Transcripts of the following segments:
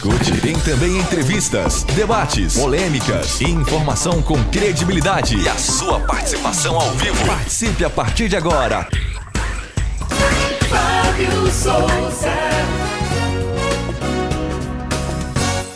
escute. Tem também entrevistas, debates, polêmicas e informação com credibilidade. E a sua participação ao vivo. Participe a partir de agora. Fábio Souza.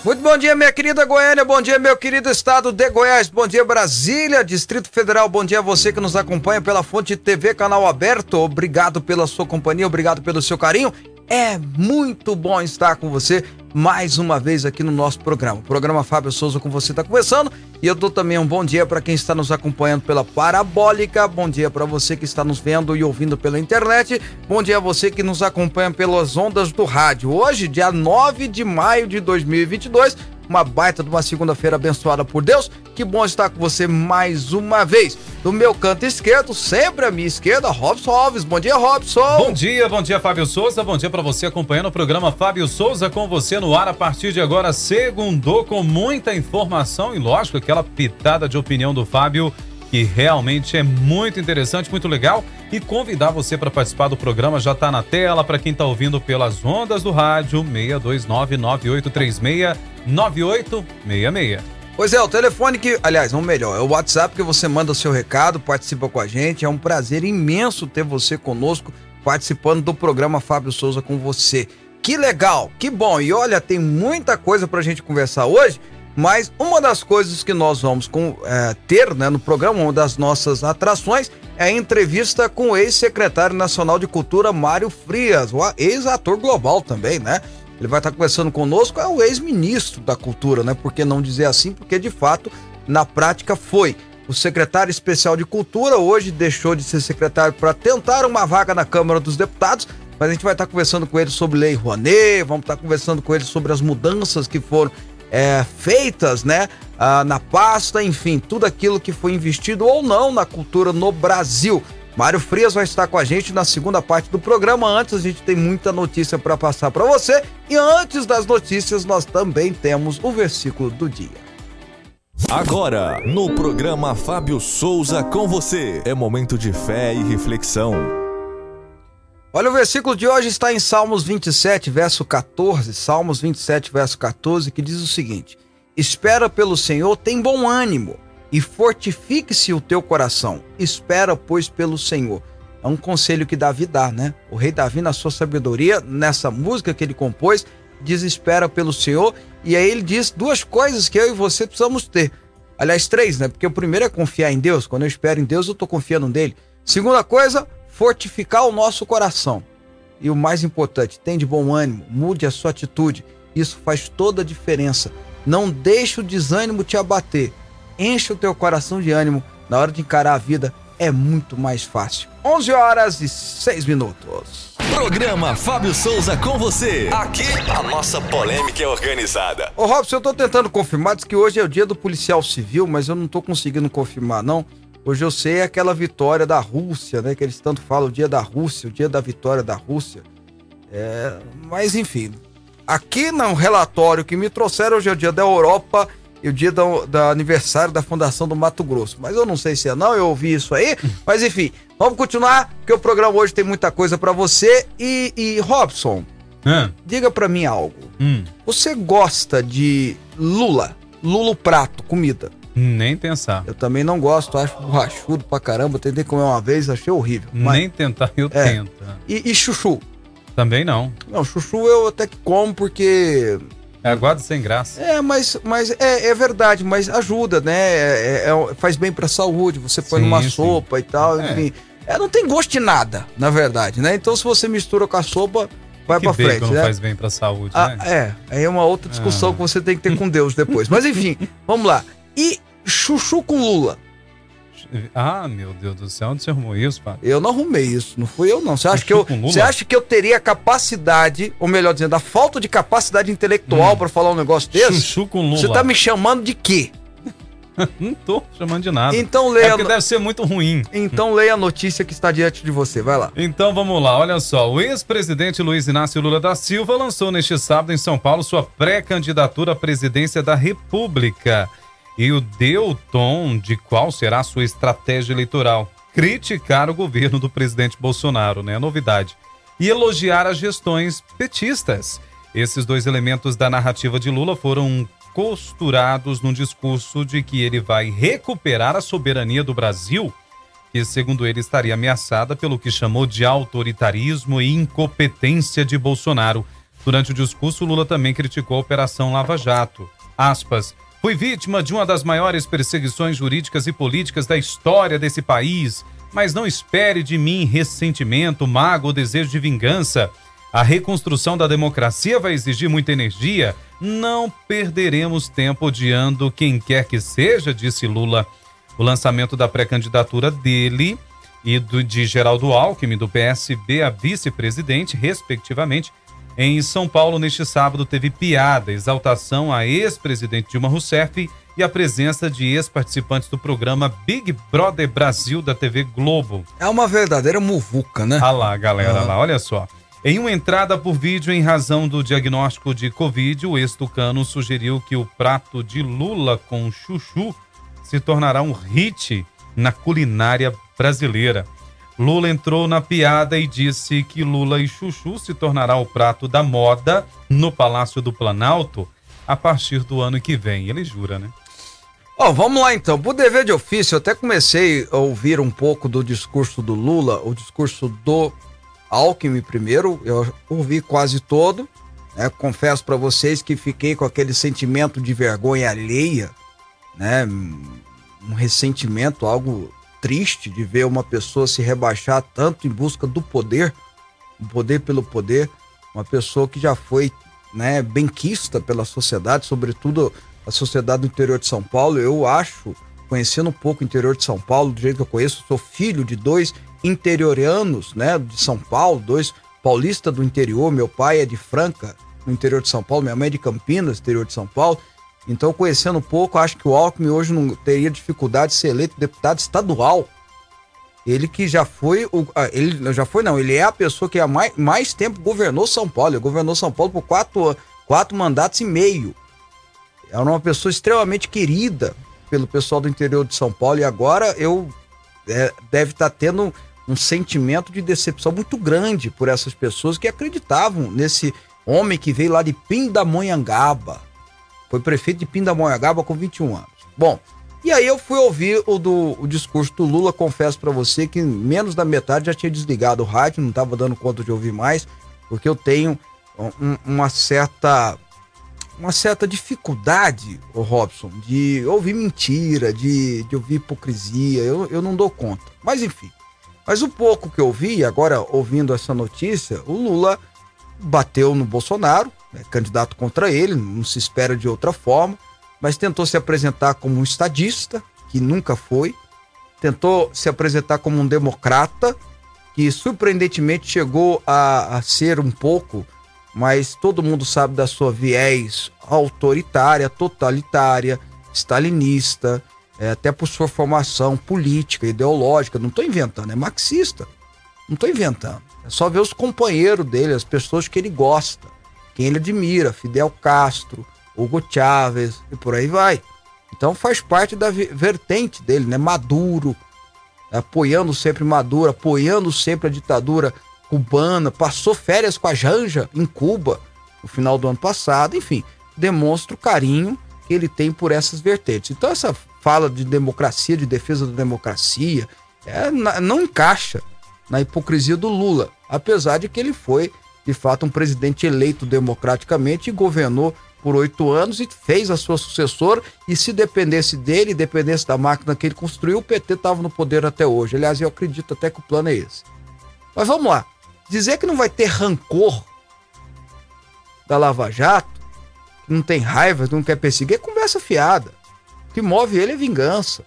Muito bom dia, minha querida Goiânia, bom dia, meu querido estado de Goiás, bom dia, Brasília, Distrito Federal, bom dia a você que nos acompanha pela Fonte TV, canal aberto, obrigado pela sua companhia, obrigado pelo seu carinho. É muito bom estar com você mais uma vez aqui no nosso programa. O programa Fábio Souza com você está começando e eu dou também um bom dia para quem está nos acompanhando pela Parabólica, bom dia para você que está nos vendo e ouvindo pela internet, bom dia a você que nos acompanha pelas ondas do rádio. Hoje, dia 9 de maio de 2022, uma baita de uma segunda-feira abençoada por Deus. Que bom estar com você mais uma vez. Do meu canto esquerdo, sempre à minha esquerda, Robson Alves. Bom dia, Robson. Bom dia, bom dia, Fábio Souza. Bom dia para você acompanhando o programa Fábio Souza com você no ar a partir de agora, segundou com muita informação e, lógico, aquela pitada de opinião do Fábio que realmente é muito interessante, muito legal. E convidar você para participar do programa já está na tela para quem está ouvindo pelas ondas do rádio 629 9836 9866. Pois é, o telefone que, aliás, não melhor, é o WhatsApp que você manda o seu recado, participa com a gente. É um prazer imenso ter você conosco participando do programa Fábio Souza com você. Que legal, que bom. E olha, tem muita coisa pra gente conversar hoje, mas uma das coisas que nós vamos com, é, ter né, no programa, uma das nossas atrações, é a entrevista com o ex-secretário nacional de Cultura, Mário Frias, o ex-ator global também, né? Ele vai estar conversando conosco, é o ex-ministro da Cultura, né? Por que não dizer assim? Porque de fato, na prática, foi. O secretário especial de Cultura hoje deixou de ser secretário para tentar uma vaga na Câmara dos Deputados, mas a gente vai estar conversando com ele sobre Lei Rouanet, vamos estar conversando com ele sobre as mudanças que foram é, feitas, né? Ah, na pasta, enfim, tudo aquilo que foi investido ou não na cultura no Brasil. Mário Frias vai estar com a gente na segunda parte do programa. Antes, a gente tem muita notícia para passar para você. E antes das notícias, nós também temos o versículo do dia. Agora, no programa Fábio Souza com você, é momento de fé e reflexão. Olha, o versículo de hoje está em Salmos 27, verso 14. Salmos 27, verso 14, que diz o seguinte: Espera pelo Senhor, tem bom ânimo e fortifique-se o teu coração. Espera, pois, pelo Senhor. É um conselho que Davi dá, né? O rei Davi, na sua sabedoria, nessa música que ele compôs, diz: Espera pelo Senhor. E aí ele diz duas coisas que eu e você precisamos ter. Aliás, três, né? Porque o primeiro é confiar em Deus. Quando eu espero em Deus, eu estou confiando nele. Segunda coisa, fortificar o nosso coração. E o mais importante, tem de bom ânimo, mude a sua atitude. Isso faz toda a diferença. Não deixe o desânimo te abater. Enche o teu coração de ânimo. Na hora de encarar a vida, é muito mais fácil. 11 horas e 6 minutos. Programa Fábio Souza com você. Aqui a nossa polêmica é organizada. Ô Robson, eu tô tentando confirmar, diz que hoje é o dia do policial civil, mas eu não tô conseguindo confirmar, não. Hoje eu sei aquela vitória da Rússia, né? Que eles tanto falam, o dia da Rússia, o dia da vitória da Rússia. É, mas enfim, aqui no relatório que me trouxeram, hoje é o dia da Europa e o dia do, do aniversário da fundação do Mato Grosso. Mas eu não sei se é não, eu ouvi isso aí. Mas enfim, vamos continuar, porque o programa hoje tem muita coisa para você. E, e Robson, Hã? diga para mim algo. Hum, Você gosta de lula? Lulo prato, comida. nem pensar. Eu também não gosto, acho borrachudo pra caramba. Tentei comer uma vez, achei horrível. Mas- Nem tentar, eu É. tento. E, e chuchu? Também não. Não, chuchu eu até que como porque. É sem graça. É, mas, mas é, é verdade, mas ajuda, né? É- é- faz bem pra saúde, você põe Sim, numa sim. sopa e tal, É. enfim. É, não tem gosto de nada, na verdade, né? Então se você mistura com a sopa, vai que pra frente, não né? faz bem pra saúde, Ah, né? é, aí é uma outra discussão Ah. que você tem que ter com Deus depois. Mas enfim, vamos lá. E chuchu com lula? Ah, meu Deus do céu, onde você arrumou isso, pá? Eu não arrumei isso, não fui eu não. Você acha que eu, com lula? você acha que eu teria capacidade, ou melhor dizendo, a falta de capacidade intelectual pra falar um negócio desse? Hum. Chuchu com lula. Você tá me chamando de quê? Não tô chamando de nada. Então É leia, porque deve ser muito ruim. então leia a notícia que está diante de você. Vai lá. Então vamos lá, olha só. O ex-presidente Luiz Inácio Lula da Silva lançou neste sábado em São Paulo sua pré-candidatura à presidência da República. E o deu o tom de qual será a sua estratégia eleitoral. Criticar o governo do presidente Bolsonaro, né? Novidade. E elogiar as gestões petistas. Esses dois elementos da narrativa de Lula foram costurados num discurso de que ele vai recuperar a soberania do Brasil, que, segundo ele, estaria ameaçada pelo que chamou de autoritarismo e incompetência de Bolsonaro. Durante o discurso, Lula também criticou a Operação Lava Jato. Aspas. Fui vítima de uma das maiores perseguições jurídicas e políticas da história desse país, mas não espere de mim ressentimento, mágoa ou desejo de vingança. A reconstrução da democracia vai exigir muita energia. Não perderemos tempo odiando quem quer que seja, disse Lula. O lançamento da pré-candidatura dele e do, de Geraldo Alckmin, do PSB, a vice-presidente, respectivamente, em São Paulo, neste sábado, teve piada, exaltação a ex-presidente Dilma Rousseff e a presença de ex-participantes do programa Big Brother Brasil da TV Globo. É uma verdadeira muvuca, né? Ah lá, galera, lá, olha só. Em uma entrada por vídeo em razão do diagnóstico de Covid, o ex-tucano sugeriu que o prato de Lula com chuchu se tornará um hit na culinária brasileira. Lula entrou na piada e disse que Lula e chuchu se tornará o prato da moda no Palácio do Planalto a partir do ano que vem. Ele jura, né? Ó, oh, vamos lá então. Por dever de ofício, eu até comecei a ouvir um pouco do discurso do Lula, o discurso do Alckmin primeiro, eu ouvi quase todo. Né? Confesso para vocês que fiquei com aquele sentimento de vergonha alheia, né? Um ressentimento, algo triste de ver uma pessoa se rebaixar tanto em busca do poder, o poder pelo poder, uma pessoa que já foi, né, benquista pela sociedade, sobretudo a sociedade do interior de São Paulo. Eu acho, conhecendo um pouco o interior de São Paulo, do jeito que eu conheço, sou filho de dois interiorianos, né, de São Paulo, dois paulistas do interior. Meu pai é de Franca, no interior de São Paulo, minha mãe é de Campinas, interior de São Paulo. Então, conhecendo um pouco, acho que o Alckmin hoje não teria dificuldade de ser eleito deputado estadual. Ele que já foi, o, ele já foi não, ele é a pessoa que há mais, mais tempo governou São Paulo. Ele governou São Paulo por quatro, quatro mandatos e meio. Era uma pessoa extremamente querida pelo pessoal do interior de São Paulo e agora eu é, deve estar tá tendo um sentimento de decepção muito grande por essas pessoas que acreditavam nesse homem que veio lá de Pindamonhangaba. Foi prefeito de Pindamonhangaba com 21 anos. Bom, e aí eu fui ouvir o, do, o discurso do Lula, confesso para você que menos da metade já tinha desligado o rádio, não estava dando conta de ouvir mais, porque eu tenho um, uma certa uma certa dificuldade, o Robson, de ouvir mentira, de, de ouvir hipocrisia, eu, eu não dou conta. Mas enfim, mas o pouco que eu vi, agora ouvindo essa notícia, o Lula bateu no Bolsonaro, né, candidato contra ele, não se espera de outra forma, mas tentou se apresentar como um estadista, que nunca foi, tentou se apresentar como um democrata, que surpreendentemente chegou a, a ser um pouco, mas todo mundo sabe da sua viés autoritária, totalitária, stalinista, é, até por sua formação política, ideológica, não estou inventando, é marxista. Não estou inventando. É só ver os companheiros dele, as pessoas que ele gosta, quem ele admira, Fidel Castro, Hugo Chávez e por aí vai. Então faz parte da vertente dele, né? Maduro, apoiando sempre Maduro, apoiando sempre a ditadura cubana, passou férias com a Janja em Cuba no final do ano passado, enfim, demonstra o carinho que ele tem por essas vertentes. Então essa fala de democracia, de defesa da democracia, é, não encaixa na hipocrisia do Lula, apesar de que ele foi, de fato, um presidente eleito democraticamente e governou por oito anos e fez a sua sucessora. E se dependesse dele, dependesse da máquina que ele construiu, o PT estava no poder até hoje. Aliás, eu acredito até que o plano é esse. Mas vamos lá. Dizer que não vai ter rancor da Lava Jato, que não tem raiva, que não quer perseguir, é conversa fiada. O que move ele é vingança.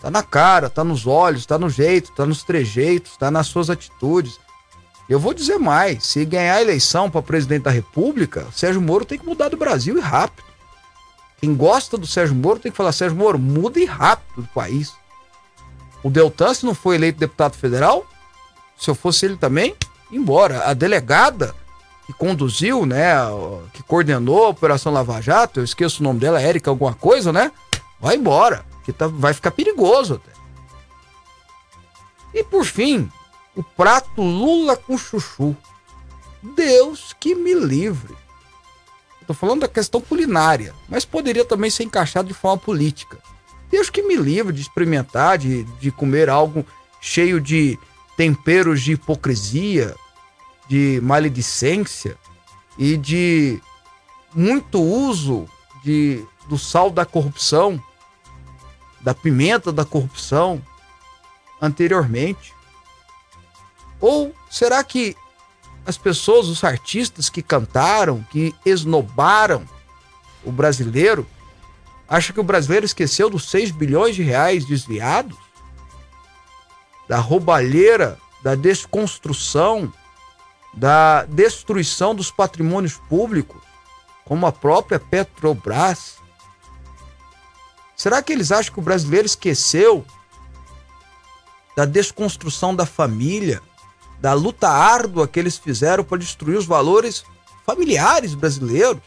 Tá na cara, tá nos olhos, tá no jeito, tá nos trejeitos, tá nas suas atitudes. Eu vou dizer mais: se ganhar a eleição para presidente da República, Sérgio Moro tem que mudar do Brasil e rápido. Quem gosta do Sérgio Moro tem que falar: Sérgio Moro, muda e rápido do país. O Deltan, se não foi eleito deputado federal, se eu fosse ele também, embora. A delegada que conduziu, né, que coordenou a Operação Lava Jato, eu esqueço o nome dela, Érica alguma coisa, né? Vai embora, que tá, vai ficar perigoso até. E por fim, o prato Lula com chuchu. Deus que me livre. Tô falando da questão culinária, mas poderia também ser encaixado de forma política. Deus que me livre de experimentar, de, de comer algo cheio de temperos de hipocrisia, de maledicência e de muito uso de, do sal da corrupção, da pimenta da corrupção anteriormente. Ou será que as pessoas, os artistas que cantaram, que esnobaram o brasileiro, acham que o brasileiro esqueceu dos 6 bilhões de reais desviados? Da roubalheira, da desconstrução, da destruição dos patrimônios públicos, como a própria Petrobras? Será que eles acham que o brasileiro esqueceu da desconstrução da família, da luta árdua que eles fizeram para destruir os valores familiares brasileiros?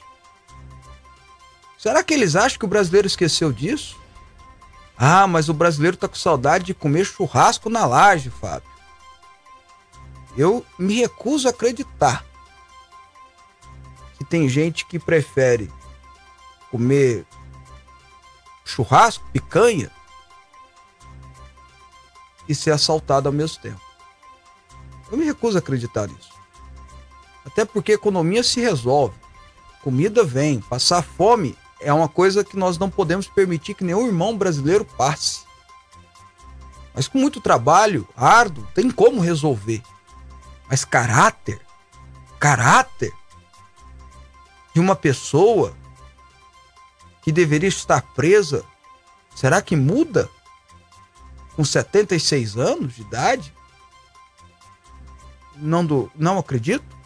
Será que eles acham que o brasileiro esqueceu disso? Ah, mas o brasileiro está com saudade de comer churrasco na laje, Fábio. Eu me recuso a acreditar que tem gente que prefere comer churrasco, picanha e ser assaltado ao mesmo tempo. Eu me recuso a acreditar nisso. Até porque economia se resolve. Comida vem. Passar fome é uma coisa que nós não podemos permitir que nenhum irmão brasileiro passe. Mas com muito trabalho, árduo, tem como resolver. Mas caráter, caráter de uma pessoa que deveria estar presa, será que muda com 76 anos de idade? Não, do, não acredito.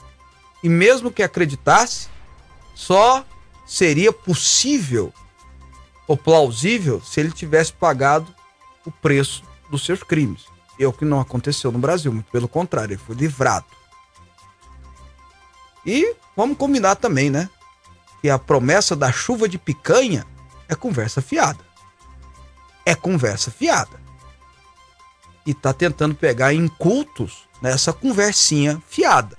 E mesmo que acreditasse, só seria possível ou plausível se ele tivesse pagado o preço dos seus crimes. É o que não aconteceu no Brasil, muito pelo contrário, ele foi livrado. E vamos combinar também, né? Que a promessa da chuva de picanha é conversa fiada. É conversa fiada. E tá tentando pegar incultos nessa conversinha fiada.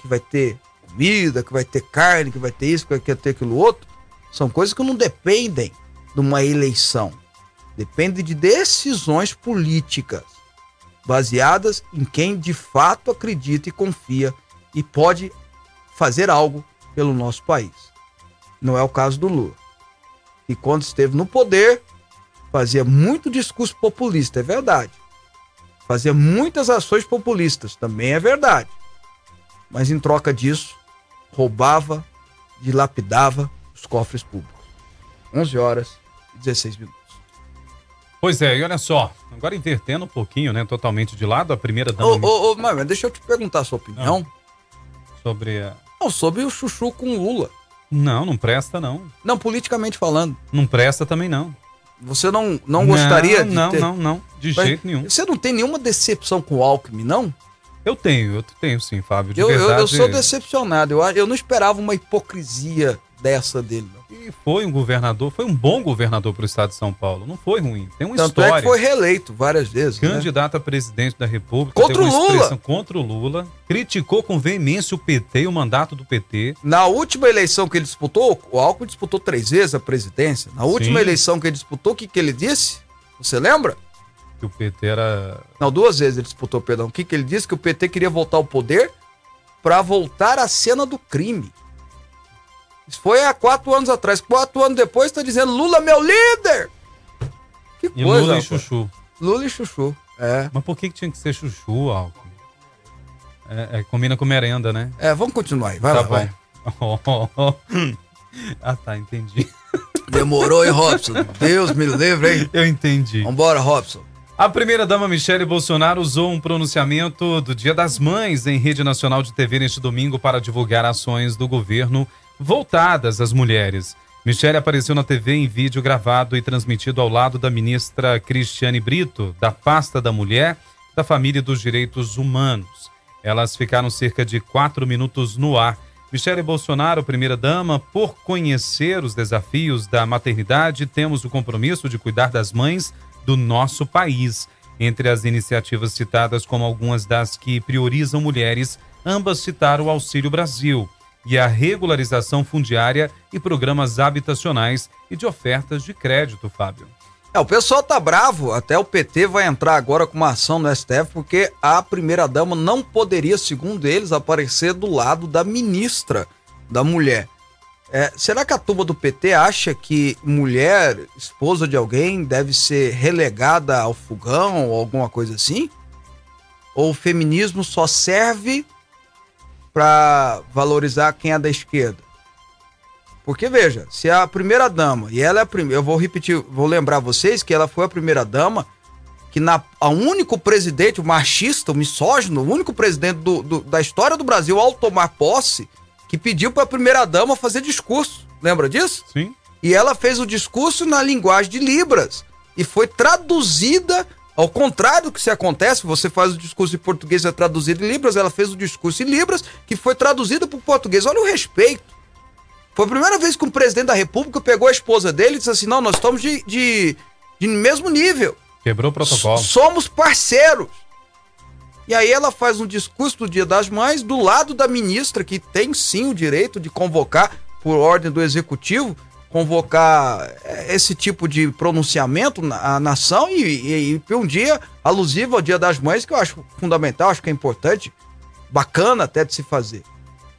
Que vai ter comida, que vai ter carne, que vai ter isso, que vai ter aquilo outro. São coisas que não dependem de uma eleição depende de decisões políticas baseadas em quem de fato acredita e confia e pode fazer algo pelo nosso país. Não é o caso do Lula. E quando esteve no poder, fazia muito discurso populista, é verdade. Fazia muitas ações populistas, também é verdade. Mas em troca disso, roubava, dilapidava os cofres públicos. 11 horas e 16 minutos. Pois é, e olha só, agora invertendo um pouquinho, né, totalmente de lado, a primeira dama... Ô, ô, ô, mas deixa eu te perguntar a sua opinião. Ah, sobre a... Não, sobre o chuchu com Lula. Não, não presta não. Não, politicamente falando. Não presta também não. Você não, não gostaria não, de não, ter... Não, não, de mas jeito nenhum. Você não tem nenhuma decepção com o Alckmin, não? Eu tenho, eu tenho sim, Fábio, de eu, verdade. Eu, eu sou decepcionado, eu, eu não esperava uma hipocrisia dessa dele. E foi um governador, foi um bom governador para o estado de São Paulo. Não foi ruim. Tem uma Tanto história. é que foi reeleito várias vezes. Né? Candidato né? a presidente da República. Contra o Lula. Contra o Lula. Criticou com veemência o PT, o mandato do PT. Na última eleição que ele disputou, o Alckmin disputou três vezes a presidência. Na última Sim. eleição que ele disputou, o que, que ele disse? Você lembra? Que o PT era. Não, duas vezes ele disputou, perdão. O que, que ele disse? Que o PT queria voltar ao poder para voltar à cena do crime. Isso foi há quatro anos atrás. Quatro anos depois está dizendo Lula meu líder. Que e coisa. Lula e Chuchu. Lula e Chuchu. É. Mas por que, que tinha que ser Chuchu, Alckmin? É, é, combina com merenda, né? É, vamos continuar aí. Vai tá lá, vai. ah, tá, entendi. Demorou, hein, Robson? Deus me livre, hein? Eu entendi. Vambora, Robson. A primeira-dama Michele Bolsonaro usou um pronunciamento do Dia das Mães em rede nacional de TV neste domingo para divulgar ações do governo voltadas às mulheres. Michele apareceu na TV em vídeo gravado e transmitido ao lado da ministra Cristiane Brito, da pasta da mulher, da família e dos direitos humanos. Elas ficaram cerca de quatro minutos no ar. Michele Bolsonaro, primeira-dama, por conhecer os desafios da maternidade, temos o compromisso de cuidar das mães do nosso país. Entre as iniciativas citadas como algumas das que priorizam mulheres, ambas citaram o Auxílio Brasil. E a regularização fundiária e programas habitacionais e de ofertas de crédito, Fábio. É, o pessoal tá bravo, até o PT vai entrar agora com uma ação no STF, porque a primeira-dama não poderia, segundo eles, aparecer do lado da ministra da mulher. É, será que a turma do PT acha que mulher, esposa de alguém, deve ser relegada ao fogão ou alguma coisa assim? Ou o feminismo só serve para valorizar quem é da esquerda? Porque veja, se a primeira dama, e ela é a primeira, eu vou repetir, vou lembrar vocês que ela foi a primeira dama que na a único presidente, o machista, o misógino, o único presidente do, do, da história do Brasil ao tomar posse, que pediu para a primeira dama fazer discurso. Lembra disso? Sim. E ela fez o discurso na linguagem de Libras e foi traduzida ao contrário do que se acontece, você faz o discurso em português é traduzido em Libras, ela fez o discurso em Libras que foi traduzido para o português. Olha o respeito. Foi a primeira vez que um presidente da República pegou a esposa dele e disse assim: não, nós estamos de, de, de mesmo nível. Quebrou o protocolo. Somos parceiros. E aí ela faz um discurso do Dia das Mães do lado da ministra, que tem sim o direito de convocar, por ordem do executivo, convocar eh, esse tipo de pronunciamento na nação e, e, e um dia alusivo ao Dia das Mães, que eu acho fundamental, acho que é importante, bacana até de se fazer.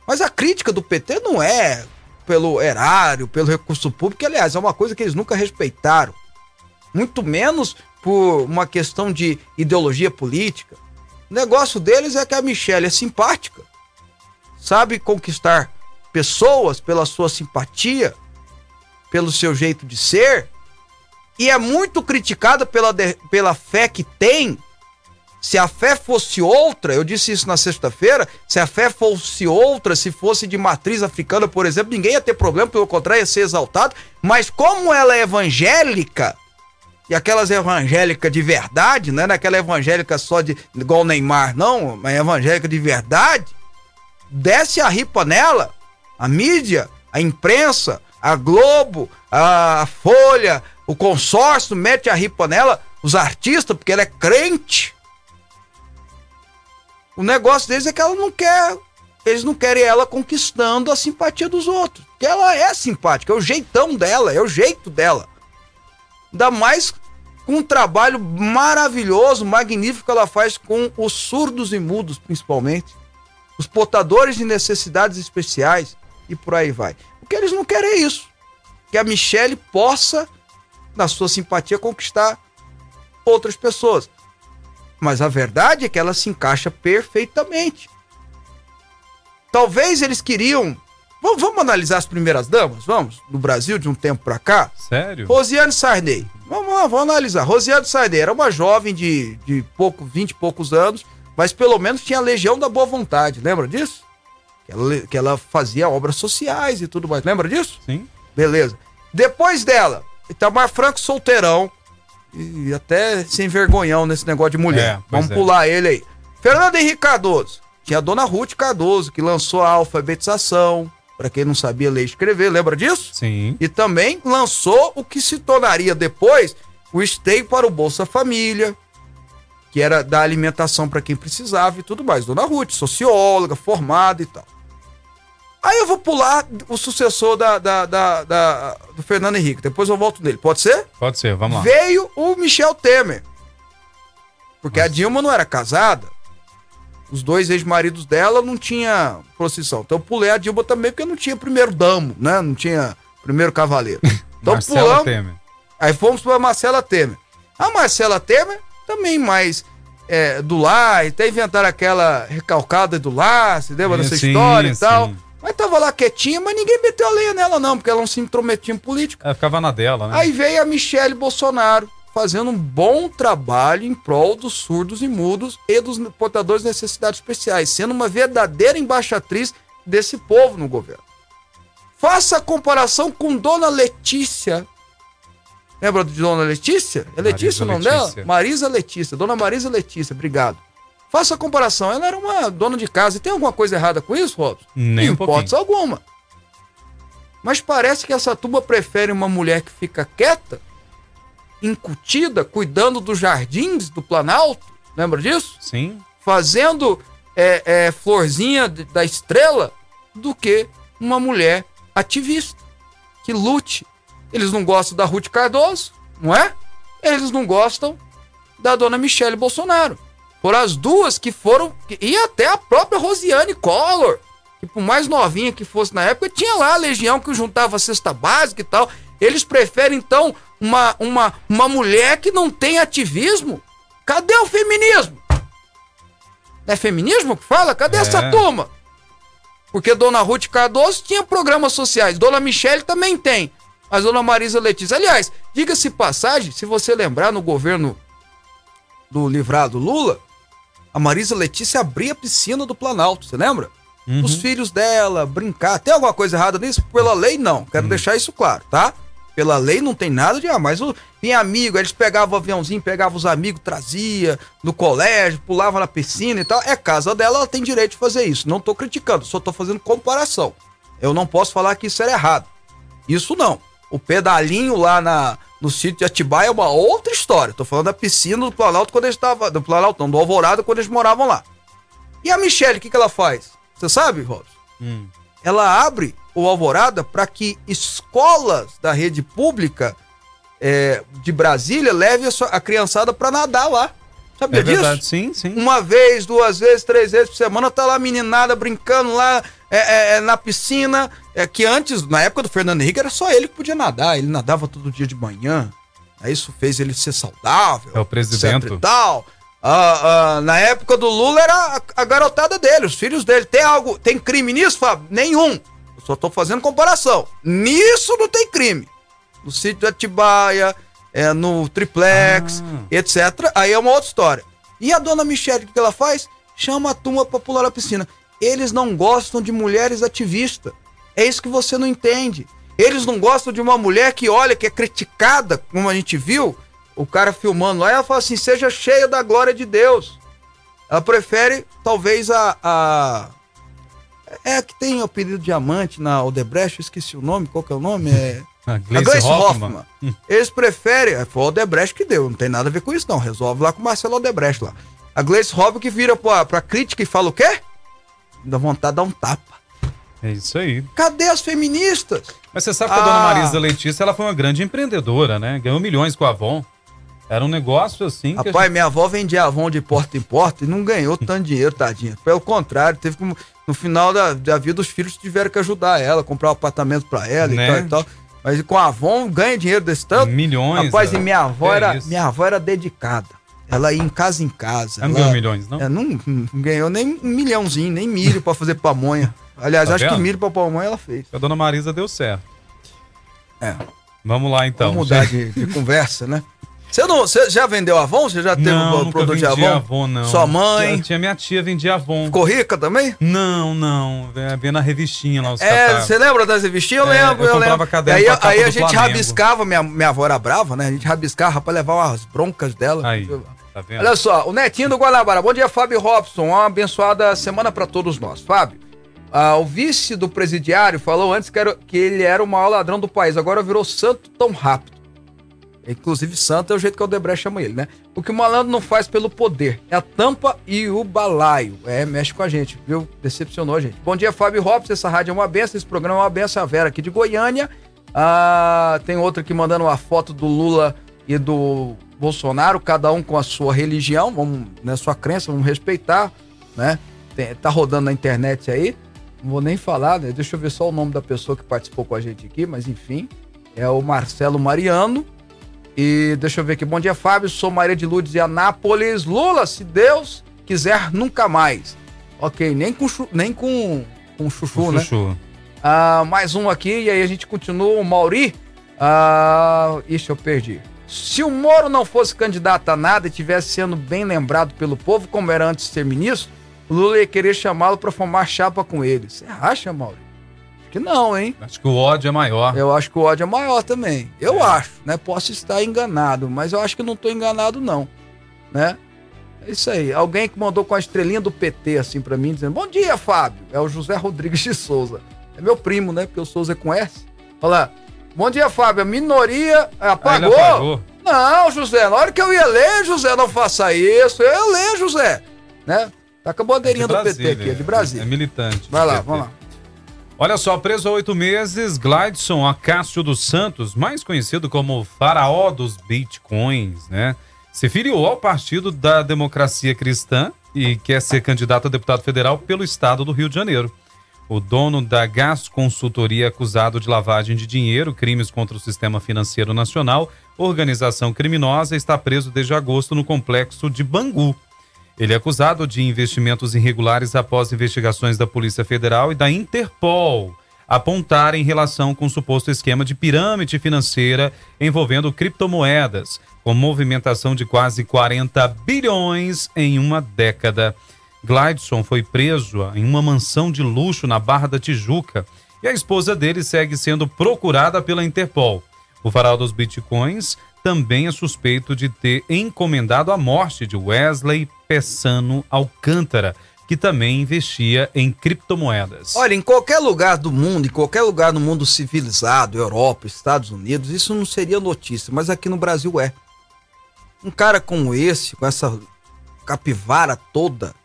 Mas a crítica do PT não é pelo erário, pelo recurso público, que, aliás, é uma coisa que eles nunca respeitaram. Muito menos por uma questão de ideologia política. O negócio deles é que a Michelle é simpática, sabe conquistar pessoas pela sua simpatia, pelo seu jeito de ser, e é muito criticada pela, pela fé que tem. Se a fé fosse outra, eu disse isso na sexta-feira, se a fé fosse outra, se fosse de matriz africana, por exemplo, ninguém ia ter problema, pelo contrário, ia ser exaltado. Mas como ela é evangélica, e aquelas evangélicas de verdade, não é naquela evangélica só de igual Neymar, não, mas evangélica de verdade, desce a ripa nela, a mídia, a imprensa, a Globo, a Folha, o consórcio mete a ripa nela, os artistas, porque ela é crente. O negócio deles é que ela não quer, eles não querem ela conquistando a simpatia dos outros. Porque ela é simpática, é o jeitão dela, é o jeito dela. Ainda mais com um trabalho maravilhoso, magnífico que ela faz com os surdos e mudos, principalmente. Os portadores de necessidades especiais e por aí vai. Porque eles não querem isso. Que a Michelle possa, na sua simpatia, conquistar outras pessoas. Mas a verdade é que ela se encaixa perfeitamente. Talvez eles queriam Vamos, vamos, analisar as primeiras damas? Vamos? No Brasil, de um tempo pra cá? Sério? Rosiane Sarney. Vamos lá, vamos analisar. Rosiane Sarney era uma jovem de, de pouco, 20 e poucos anos, mas pelo menos tinha a legião da boa vontade. Lembra disso? Que ela, que ela fazia obras sociais e tudo mais. Lembra disso? Sim. Beleza. Depois dela, Itamar Franco solteirão. E até sem vergonhão nesse negócio de mulher. É, Vamos é. pular ele aí. Fernando Henrique Cardoso. Tinha a dona Ruth Cardoso, que lançou a alfabetização. Pra quem não sabia ler e escrever, lembra disso? Sim. E também lançou o que se tornaria depois o esteio para o Bolsa Família, que era da alimentação para quem precisava e tudo mais. Dona Ruth, socióloga, formada e tal. Aí eu vou pular o sucessor da, da, da- da- do Fernando Henrique. Depois eu volto nele. Pode ser? Pode ser, vamos lá. Veio o Michel Temer. Porque a Dilma não era casada. Os dois ex-maridos dela não tinha procissão. Então eu pulei a Dilma também porque não tinha primeiro damo, né? Não tinha primeiro cavaleiro. Então Marcelo pulamos. Temer. Aí fomos para Marcela Temer. A Marcela Temer também mais é, do lar, até inventaram aquela recalcada do lar, se lembra dessa Sim, história e tal. Mas tava lá quietinha, mas ninguém meteu a lenha nela não, porque ela não se intrometia em política. Ela ficava na dela, né? Aí veio a Michele Bolsonaro fazendo um bom trabalho em prol dos surdos e mudos e dos portadores de necessidades especiais, sendo uma verdadeira embaixatriz desse povo no governo. Faça a comparação com Dona Letícia. Lembra de Dona Letícia? É Letícia Marisa o nome Letícia. dela? Marisa Letícia. Dona Marisa Letícia, obrigado. Faça a comparação. Ela era uma dona de casa. E tem alguma coisa errada com isso, Robson? Nem Em um pouquinho. hipótese alguma. Mas parece que essa turma prefere uma mulher que fica quieta, incutida, cuidando dos jardins do Planalto. Lembra disso? Sim. Fazendo é, é, florzinha da estrela do que uma mulher ativista que lute. Eles não gostam da Ruth Cardoso, não é? Eles não gostam da dona Michele Bolsonaro. Foram as duas que foram. E até a própria Rosiane Collor, que por mais novinha que fosse na época, tinha lá a legião que juntava a cesta básica e tal. Eles preferem, então, uma, uma, uma mulher que não tem ativismo. Cadê o feminismo? Não é feminismo que fala? Cadê É. essa turma? Porque Dona Ruth Cardoso tinha programas sociais, Dona Michele também tem. Mas Dona Marisa Letícia, aliás, diga-se passagem, se você lembrar no governo do livrado Lula, a Marisa Letícia abria a piscina do Planalto, você lembra? Uhum. Os filhos dela, brincar. Tem alguma coisa errada nisso? Pela lei, não. Quero deixar isso claro, tá? Pela lei não tem nada de ah, mas o, tinha amigo, eles pegavam o aviãozinho, pegavam os amigos, trazia no colégio, pulava na piscina e tal. É casa dela, ela tem direito de fazer isso. Não tô criticando, só tô fazendo comparação. Eu não posso falar que isso era errado. Isso não. O pedalinho lá na, no sítio de Atibaia é uma outra história. Tô falando da piscina do Planalto quando eles estavam. Do Planalto, não, do Alvorada quando eles moravam lá. E a Michelle, o que, que ela faz? Você sabe, Robson? Hum. Ela abre o Alvorada para que escolas da rede pública é, de Brasília levem a, sua- a criançada para nadar lá. Sabia É disso? verdade, sim, sim. Uma vez, duas vezes, três vezes por semana, tá lá a meninada brincando lá é, é, é, na piscina. É, que antes, na época do Fernando Henrique, era só ele que podia nadar. Ele nadava todo dia de manhã. Aí isso fez ele ser saudável. É o presidente. e tal. Ah, ah, na época do Lula era a, a garotada dele, os filhos dele. Tem algo, tem crime nisso, Fábio? Nenhum. Eu só tô fazendo comparação. Nisso não tem crime. No sítio de Atibaia, é, no triplex, Ah. etc. Aí é uma outra história. E a dona Michelle, o que que ela faz? Chama a turma pra pular na piscina. Eles não gostam de mulheres ativistas. É isso que você não entende. Eles não gostam de uma mulher que olha, que é criticada, como a gente viu, o cara filmando lá, e ela fala assim: seja cheia da glória de Deus. Ela prefere, talvez, a. a... É a que tem o apelido diamante na Odebrecht, eu esqueci o nome, qual que é o nome? É. A A Gleice Gleice Hoffmann. Hoffmann. Eles preferem. é, Foi o Odebrecht que deu, não tem nada a ver com isso, não. Resolve lá com o Marcelo Odebrecht lá. A Gleice Hoffmann que vira pra, pra crítica e fala o quê? Dá vontade de dar um tapa. É isso aí. Cadê as feministas? Mas você sabe que a Ah. dona Marisa Letícia ela foi uma grande empreendedora, né? Ganhou milhões com a Avon. Era um negócio assim Rapaz, minha avó vendia Avon de porta em porta e não ganhou tanto dinheiro, tadinha. Pelo contrário, teve como. No final da, da vida, os filhos tiveram que ajudar ela, comprar um apartamento pra ela Né? e tal e tal. Mas com a Avon, ganha dinheiro desse tanto. Milhões, Rapaz, é. e minha avó era. isso? Minha avó era dedicada. Ela ia em casa em casa. Ela não ganhou milhões, não? É, não, não ganhou nem um milhãozinho, nem milho pra fazer pamonha. Aliás, Tá acho que vendo? milho pra pamonha ela fez. A dona Marisa deu certo. É. Vamos lá então. Vamos mudar de, de conversa, né? Você, não, você já vendeu Avon? Você já teve Não, um produto de Avon? Avon, não. Sua mãe? Tinha, tinha minha tia vendia Avon. Ficou rica também? Não, não. Vê vê na revistinha lá os É, catálogos. você lembra das revistinhas? Eu É, lembro, eu eu, lembro. caderno aí aí a gente Flamengo. rabiscava, minha, minha avó era brava, né? A gente rabiscava pra levar umas broncas dela. Aí, tá vendo? Olha só, o Netinho do Guanabara. Bom dia, Fábio Robson. Uma abençoada semana pra todos nós. Fábio, ah, o vice do presidiário falou antes que, era- que ele era o maior ladrão do país. Agora virou santo tão rápido. Inclusive, santo é o jeito que o Debrecht chama ele, né? O que o malandro não faz pelo poder é a tampa e o balaio. É, mexe com a gente, viu? Decepcionou a gente. Bom dia, Fábio Robson. Essa rádio é uma benção, esse programa é uma benção. A Vera aqui de Goiânia. Ah, tem outro aqui mandando uma foto do Lula e do Bolsonaro, cada um com a sua religião, vamos, né, sua crença, vamos respeitar, né? Tem- tá rodando na internet aí, não vou nem falar, né? Deixa eu ver só o nome da pessoa que participou com a gente aqui, mas enfim, é o Marcelo Mariano. E deixa eu ver aqui. Bom dia, Fábio. Sou Maria de Lourdes de Anápolis. Lula, se Deus quiser, nunca mais. Ok, nem com, chu- nem com, com chuchu, né? Chuchu. Ah, mais um aqui, e aí a gente continua. O Mauri. Ah, ixi, eu perdi. Se o Moro não fosse candidato a nada e tivesse sendo bem lembrado pelo povo, como era antes de ser ministro, Lula ia querer chamá-lo para formar chapa com ele. Você acha, Mauri? Que não, hein? Acho que o ódio é maior. Eu acho que o ódio é maior também. Eu É. acho, né? Posso estar enganado, mas eu acho que não estou enganado, não. Né? É isso aí. Alguém que mandou com a estrelinha do PT assim pra mim, dizendo: Bom dia, Fábio. É o José Rodrigues de Souza. É meu primo, né? Porque o Souza é com S. Olha lá. Bom dia, Fábio. A minoria apagou. apagou. Não, José, na hora que eu ia ler, José, não faça isso. Eu ia ler, José. Né? Tá com a bandeirinha É do PT aqui, é de Brasília. É militante. Vai lá, PT. vamos lá. Olha só, preso há oito meses, Glidson Acácio dos Santos, mais conhecido como faraó dos bitcoins, né? Se filiou ao Partido da Democracia Cristã e quer ser candidato a deputado federal pelo estado do Rio de Janeiro. O dono da Gas Consultoria acusado de lavagem de dinheiro, crimes contra o sistema financeiro nacional, organização criminosa, está preso desde agosto no complexo de Bangu. Ele é acusado de investimentos irregulares após investigações da Polícia Federal e da Interpol apontarem relação com um suposto esquema de pirâmide financeira envolvendo criptomoedas, com movimentação de quase 40 bilhões em uma década. Glidson foi preso em uma mansão de luxo na Barra da Tijuca e a esposa dele segue sendo procurada pela Interpol. O farol dos bitcoins também é suspeito de ter encomendado a morte de Wesley Pessano Alcântara, que também investia em criptomoedas. Olha, em qualquer lugar do mundo, em qualquer lugar do mundo civilizado, Europa, Estados Unidos, isso não seria notícia, mas aqui no Brasil é. Um cara como esse, com essa capivara toda,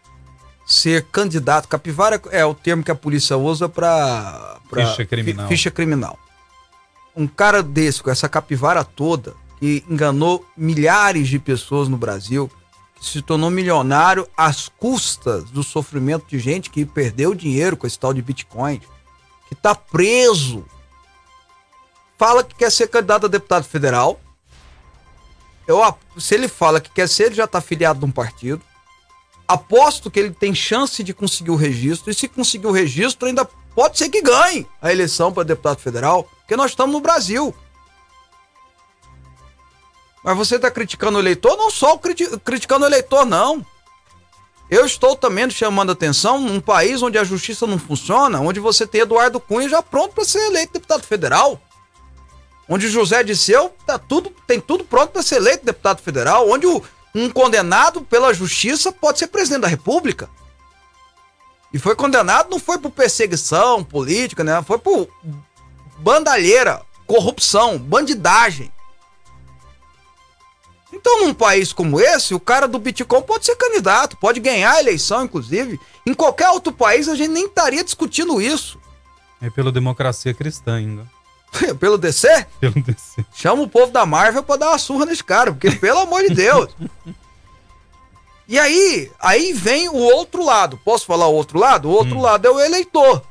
ser candidato. Capivara é o termo que a polícia usa para ficha criminal. Ficha criminal. Um cara desse, com essa capivara toda, que enganou milhares de pessoas no Brasil, que se tornou milionário às custas do sofrimento de gente que perdeu dinheiro com esse tal de Bitcoin, que está preso. Fala que quer ser candidato a deputado federal. Eu, se ele fala que quer ser, ele já está filiado de um partido. Aposto que ele tem chance de conseguir o registro. E se conseguir o registro, ainda pode ser que ganhe a eleição para deputado federal. Porque nós estamos no Brasil. Mas você está criticando o eleitor, não só criti criticando o eleitor, não. Eu estou também chamando atenção num país onde a justiça não funciona, onde você tem Eduardo Cunha já pronto para ser eleito deputado federal. Onde José Disseu tá tudo, tem tudo pronto para ser eleito deputado federal, onde o, um condenado pela justiça pode ser presidente da República. E foi condenado não foi por perseguição política, né? Foi por bandalheira, corrupção, bandidagem. Então, num país como esse, o cara do Bitcoin pode ser candidato, pode ganhar a eleição, inclusive. Em qualquer outro país, a gente nem estaria discutindo isso. É pela democracia cristã ainda. pelo DC? Pelo DC. Chama o povo da Marvel pra dar uma surra nesse cara, porque, pelo amor de Deus. E aí, aí vem o outro lado. Posso falar o outro lado? O outro hum. lado é o eleitor.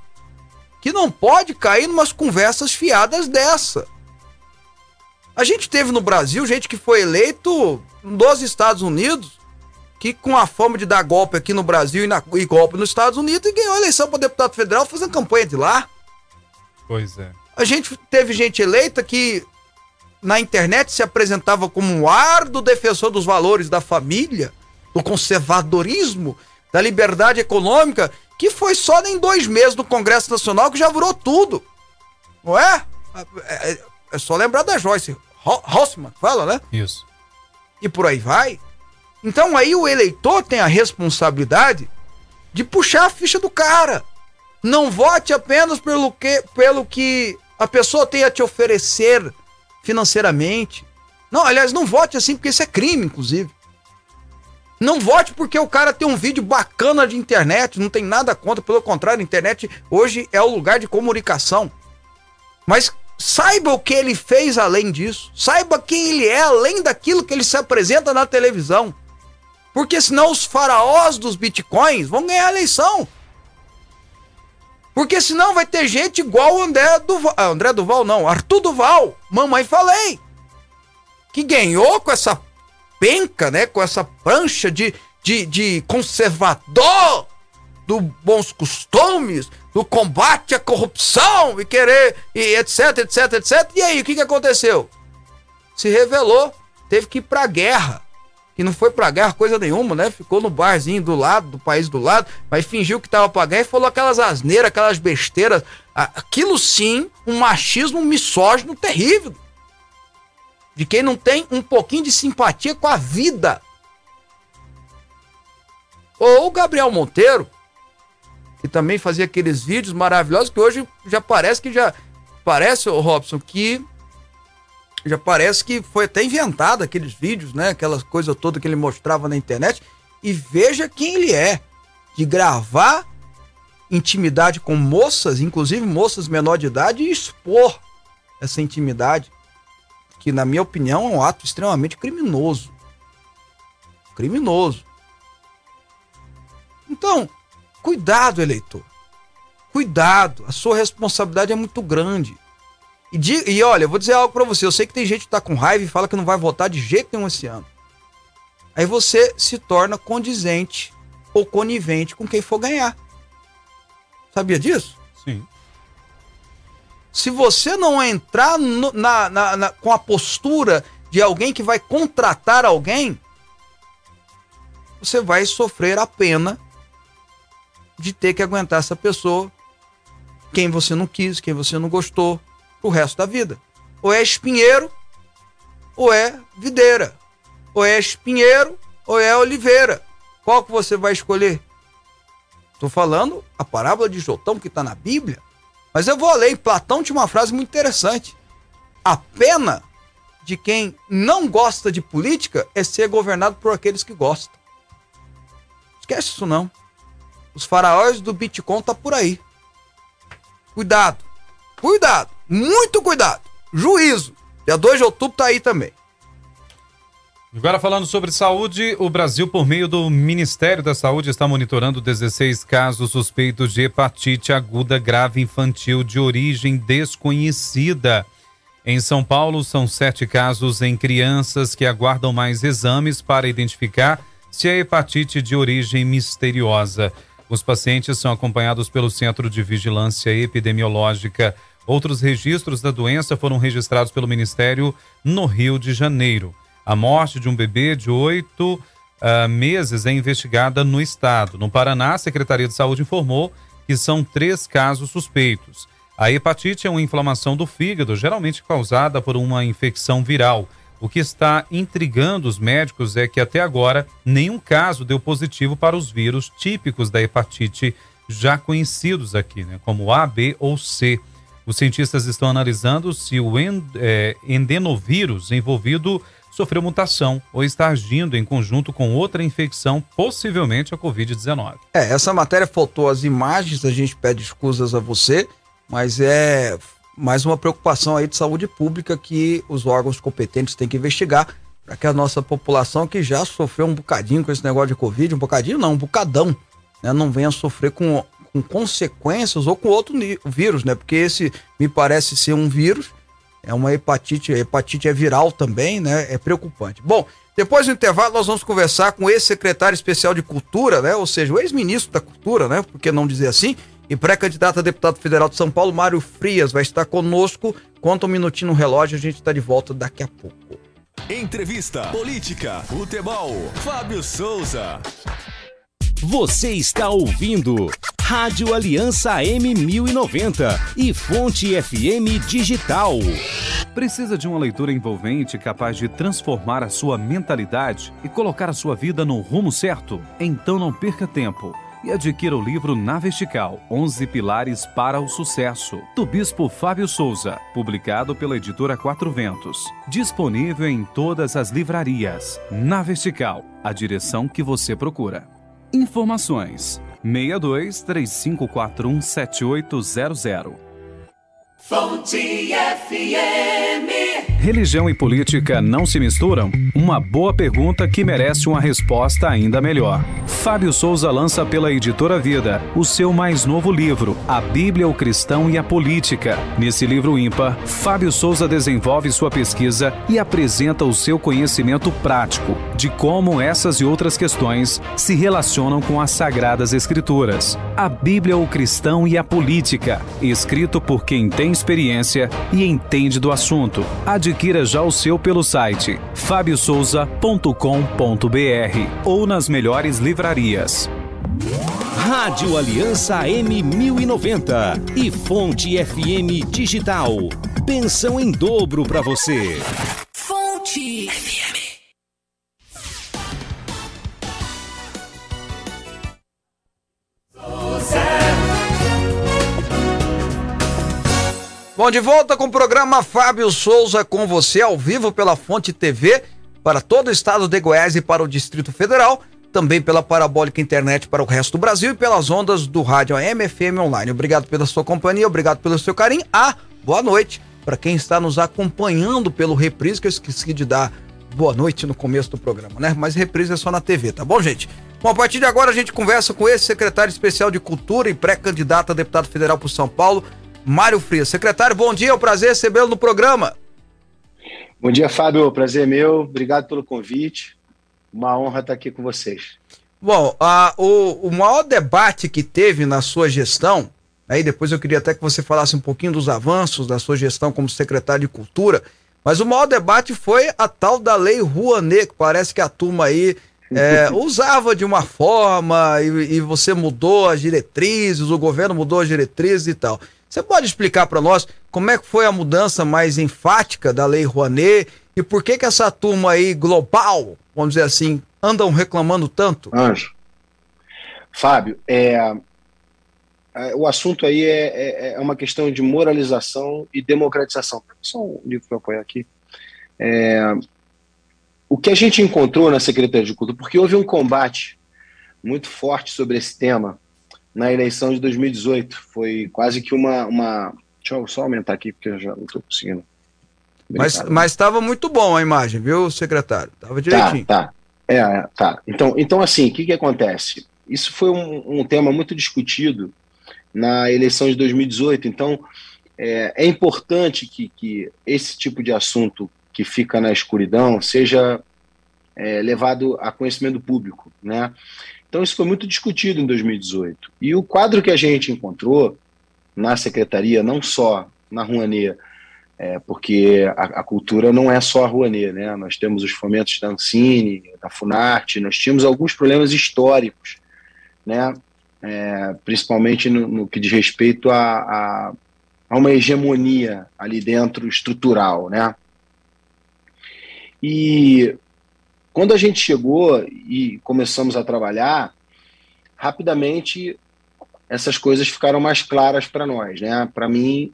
Que não pode cair numas conversas fiadas dessa. A gente teve no Brasil gente que foi eleito nos Estados Unidos, que com a fama de dar golpe aqui no Brasil e, na, e golpe nos Estados Unidos, e ganhou a eleição para deputado federal fazendo campanha de lá. Pois é. A gente teve gente eleita que na internet se apresentava como um árduo defensor dos valores da família, do conservadorismo, da liberdade econômica, que foi só em dois meses do Congresso Nacional que já virou tudo. Não é? É, só lembrar da Joyce Hoffman, fala, né? Isso. E por aí vai. Então aí o eleitor tem a responsabilidade de puxar a ficha do cara. Não vote apenas pelo que, pelo que a pessoa tem a te oferecer financeiramente. Não, aliás, não vote assim porque isso é crime, inclusive. Não vote porque o cara tem um vídeo bacana de internet, não tem nada contra, pelo contrário, a internet hoje é o lugar de comunicação. Mas Saiba o que ele fez além disso. Saiba quem ele é além daquilo que ele se apresenta na televisão. Porque senão os faraós dos bitcoins vão ganhar a eleição. Porque senão vai ter gente igual o André Duval. Ah, André Duval não, Arthur Duval. Mamãe falei. Que ganhou com essa penca, né? Com essa prancha de, de, de conservador do bons costumes, do combate à corrupção e querer, e etc, etc, etc. E aí, o que, que aconteceu? Se revelou, teve que ir pra guerra. E não foi pra guerra coisa nenhuma, né? Ficou no barzinho do lado, do país do lado, mas fingiu que tava pra guerra e falou aquelas asneiras, aquelas besteiras. Aquilo sim, um machismo misógino terrível. De quem não tem um pouquinho de simpatia com a vida. Ou o Gabriel Monteiro, que também fazia aqueles vídeos maravilhosos que hoje já parece que já parece o Robson que já parece que foi até inventado aqueles vídeos, né? Aquelas coisas todas que ele mostrava na internet. E veja quem ele é. De gravar intimidade com moças, inclusive moças menor de idade, e expor essa intimidade, que na minha opinião é um ato extremamente criminoso. Criminoso. Então, cuidado, eleitor. Cuidado, a sua responsabilidade é muito grande. E, de, e olha, eu vou dizer algo para você. Eu sei que tem gente que tá com raiva e fala que não vai votar de jeito nenhum esse ano. Aí você se torna condizente ou conivente com quem for ganhar. Sabia disso? Sim. Se você não entrar no, na, na, na, com a postura de alguém que vai contratar alguém, você vai sofrer a pena de ter que aguentar essa pessoa quem você não quis, quem você não gostou, o resto da vida. Ou é espinheiro, ou é videira. Ou é espinheiro, ou é oliveira. Qual que você vai escolher? Estou falando a parábola de Jotão que está na Bíblia. Mas eu vou além. Platão tinha uma frase muito interessante. A pena de quem não gosta de política é ser governado por aqueles que gostam. Esquece isso não. Os faraós do Bitcoin tá por aí. Cuidado. Cuidado. Muito cuidado. Juízo. Dia 2 de outubro tá aí também. Agora falando sobre saúde, o Brasil, por meio do Ministério da Saúde, está monitorando 16 casos suspeitos de hepatite aguda grave infantil de origem desconhecida. Em São Paulo, são sete casos em crianças que aguardam mais exames para identificar se é hepatite de origem misteriosa. Os pacientes são acompanhados pelo Centro de Vigilância Epidemiológica. Outros registros da doença foram registrados pelo Ministério no Rio de Janeiro. A morte de um bebê de oito uh, meses é investigada no estado. No Paraná, a Secretaria de Saúde informou que são três casos suspeitos. A hepatite é uma inflamação do fígado, geralmente causada por uma infecção viral. O que está intrigando os médicos é que até agora nenhum caso deu positivo para os vírus típicos da hepatite já conhecidos aqui, né, como A, B ou C. Os cientistas estão analisando se o é, endenovírus envolvido sofreu mutação ou está agindo em conjunto com outra infecção, possivelmente a Covid-19. É, essa matéria faltou as imagens, a gente pede escusas a você, mas é mais uma preocupação aí de saúde pública que os órgãos competentes têm que investigar para que a nossa população que já sofreu um bocadinho com esse negócio de Covid, um bocadinho não, um bocadão, né, não venha sofrer com, com consequências ou com outro vírus, né? Porque esse me parece ser um vírus, é uma hepatite, a hepatite é viral também, né? É preocupante. Bom, depois do intervalo nós vamos conversar com o ex-secretário especial de Cultura, né? Ou seja, o ex-ministro da Cultura, né? Por que não dizer assim? E pré-candidato a deputado federal de São Paulo, Mário Frias, vai estar conosco. Conta um minutinho no relógio, a gente está de volta daqui a pouco. Entrevista, política, futebol, Fábio Souza. Você está ouvindo Rádio Aliança M1090 e Fonte FM Digital. Precisa de uma leitura envolvente capaz de transformar a sua mentalidade e colocar a sua vida no rumo certo? Então não perca tempo e adquira o livro Na Vertical, 11 Pilares para o Sucesso, do Bispo Fábio Souza, publicado pela editora Quatro Ventos. Disponível em todas as livrarias. Na Vertical, a direção que você procura. Informações: 62 3541 7800. Fonte FM. Religião e política não se misturam? Uma boa pergunta que merece uma resposta ainda melhor. Fábio Souza lança pela editora Vida o seu mais novo livro, A Bíblia, o Cristão e a Política. Nesse livro ímpar, Fábio Souza desenvolve sua pesquisa e apresenta o seu conhecimento prático de como essas e outras questões se relacionam com as Sagradas Escrituras. A Bíblia, o Cristão e a Política, escrito por quem tem experiência e entende do assunto. Adquira já o seu pelo site fabiosouza.com.br ou nas melhores livrarias. Rádio Aliança M1090 e Fonte FM Digital. Pensão em dobro para você. Fonte FM. Bom, de volta com o programa Fábio Souza com você ao vivo pela Fonte TV para todo o estado de Goiás e para o Distrito Federal. também pela parabólica internet para o resto do Brasil e pelas ondas do rádio MFM Online. Obrigado pela sua companhia, obrigado pelo seu carinho. Ah, boa noite para quem está nos acompanhando pelo reprise, que eu esqueci de dar boa noite no começo do programa, né? Mas reprise é só na TV, tá bom, gente? Bom, a partir de agora a gente conversa com esse secretário especial de Cultura e pré-candidato a deputado federal por São Paulo, Mário Frias. Secretário, bom dia, é um prazer recebê-lo no programa. Bom dia, Fábio, prazer é meu, obrigado pelo convite, uma honra estar aqui com vocês. Bom, a, o, o maior debate que teve na sua gestão, aí depois eu queria até que você falasse um pouquinho dos avanços da sua gestão como secretário de Cultura, mas o maior debate foi a tal da Lei Rouanet, que parece que a turma aí é, usava de uma forma e, e, você mudou as diretrizes, o governo mudou as diretrizes e tal. Você pode explicar para nós como é que foi a mudança mais enfática da Lei Rouanet e por que que essa turma aí global, vamos dizer assim, andam reclamando tanto? Anjo. Fábio, é, é o assunto aí é, é, é, uma questão de moralização e democratização. Só um livro eu apoio aqui. É, o que a gente encontrou na Secretaria de Cultura, porque houve um combate muito forte sobre esse tema na eleição de 2018. Foi quase que uma. uma... Deixa eu só aumentar aqui, porque eu já não estou conseguindo. Mas estava muito bom a imagem, viu, secretário? Estava direitinho. Tá, tá. É, tá. Então, então assim, o que, que acontece? Isso foi um, um tema muito discutido na eleição de 2018. Então, é, é importante que, que esse tipo de assunto que fica na escuridão seja é, levado a conhecimento público, né? Então isso foi muito discutido em 2018. E o quadro que a gente encontrou na secretaria, não só na Rouanet, é, porque a, a, cultura não é só a Rouanet, né? Nós temos os fomentos da Ancine, da Funarte, nós tínhamos alguns problemas históricos, né? É, principalmente no, no, que diz respeito a, a, a, uma hegemonia ali dentro estrutural, né? E quando a gente chegou e começamos a trabalhar, rapidamente essas coisas ficaram mais claras para nós, né? Para mim,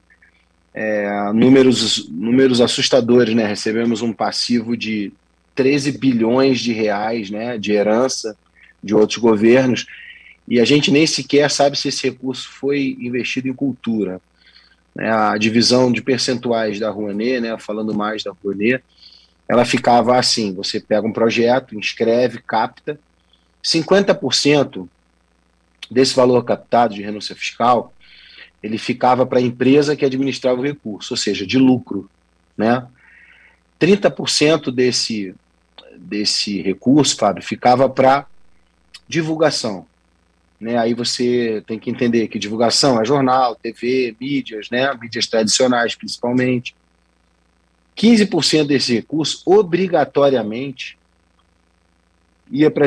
é, números, números assustadores, né? Recebemos um passivo de 13 bilhões de reais, né? De herança de outros governos e a gente nem sequer sabe se esse recurso foi investido em cultura. Né? A divisão de percentuais da Rouanet, né? Falando mais da Rouanet, ela ficava assim: você pega um projeto, inscreve, capta, 50% desse valor captado de renúncia fiscal, ele ficava para a empresa que administrava o recurso, ou seja, de lucro, né? 30% desse desse recurso, Fábio, ficava para divulgação. Né? Aí você tem que entender que divulgação é jornal, TV, mídias, né? mídias tradicionais principalmente. 15% desse recurso, obrigatoriamente, ia para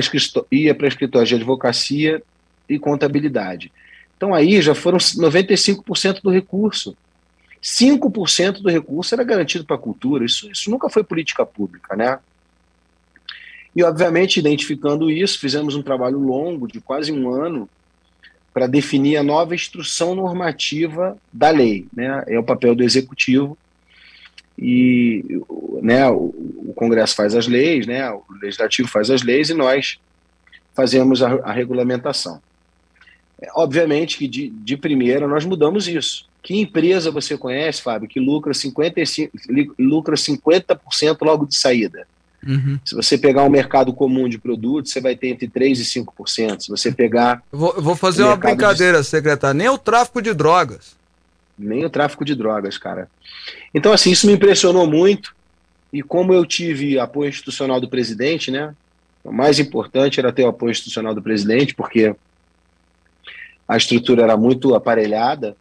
para escritório de advocacia e contabilidade. Então aí já foram 95% do recurso. 5% do recurso era garantido para a cultura. Isso, isso nunca foi política pública, né? E, obviamente, identificando isso, fizemos um trabalho longo, de quase um ano, para definir a nova instrução normativa da lei. Né? É o papel do executivo e né, o, o, Congresso faz as leis, né, o Legislativo faz as leis e nós fazemos a, a regulamentação. É, obviamente que de, de primeira nós mudamos isso. Que empresa você conhece, Fábio, que lucra 55, lucra 50% logo de saída? Uhum. Se você pegar um mercado comum de produtos, você vai ter entre 3% e 5%. Se você pegar. Eu vou, eu vou fazer uma brincadeira, de... secretário. Nem o tráfico de drogas nem o tráfico de drogas, cara. Então, assim, isso me impressionou muito. E como eu tive apoio institucional do presidente, né? O mais importante era ter o apoio institucional do presidente, porque a estrutura era muito aparelhada.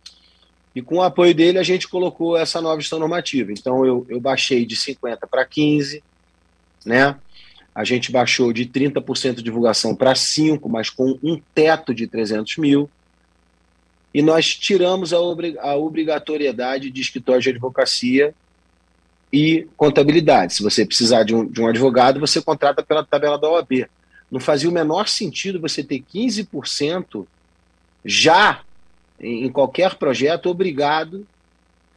E com o apoio dele, a gente colocou essa nova gestão normativa. Então, eu, eu baixei de 50 para 15, né? A gente baixou de 30% de divulgação para 5, mas com um teto de 300 mil e nós tiramos a, obrig a obrigatoriedade de escritório de advocacia e contabilidade. Se você precisar de um, de um advogado, você contrata pela tabela da OAB. Não fazia o menor sentido você ter 15% já em, em qualquer projeto obrigado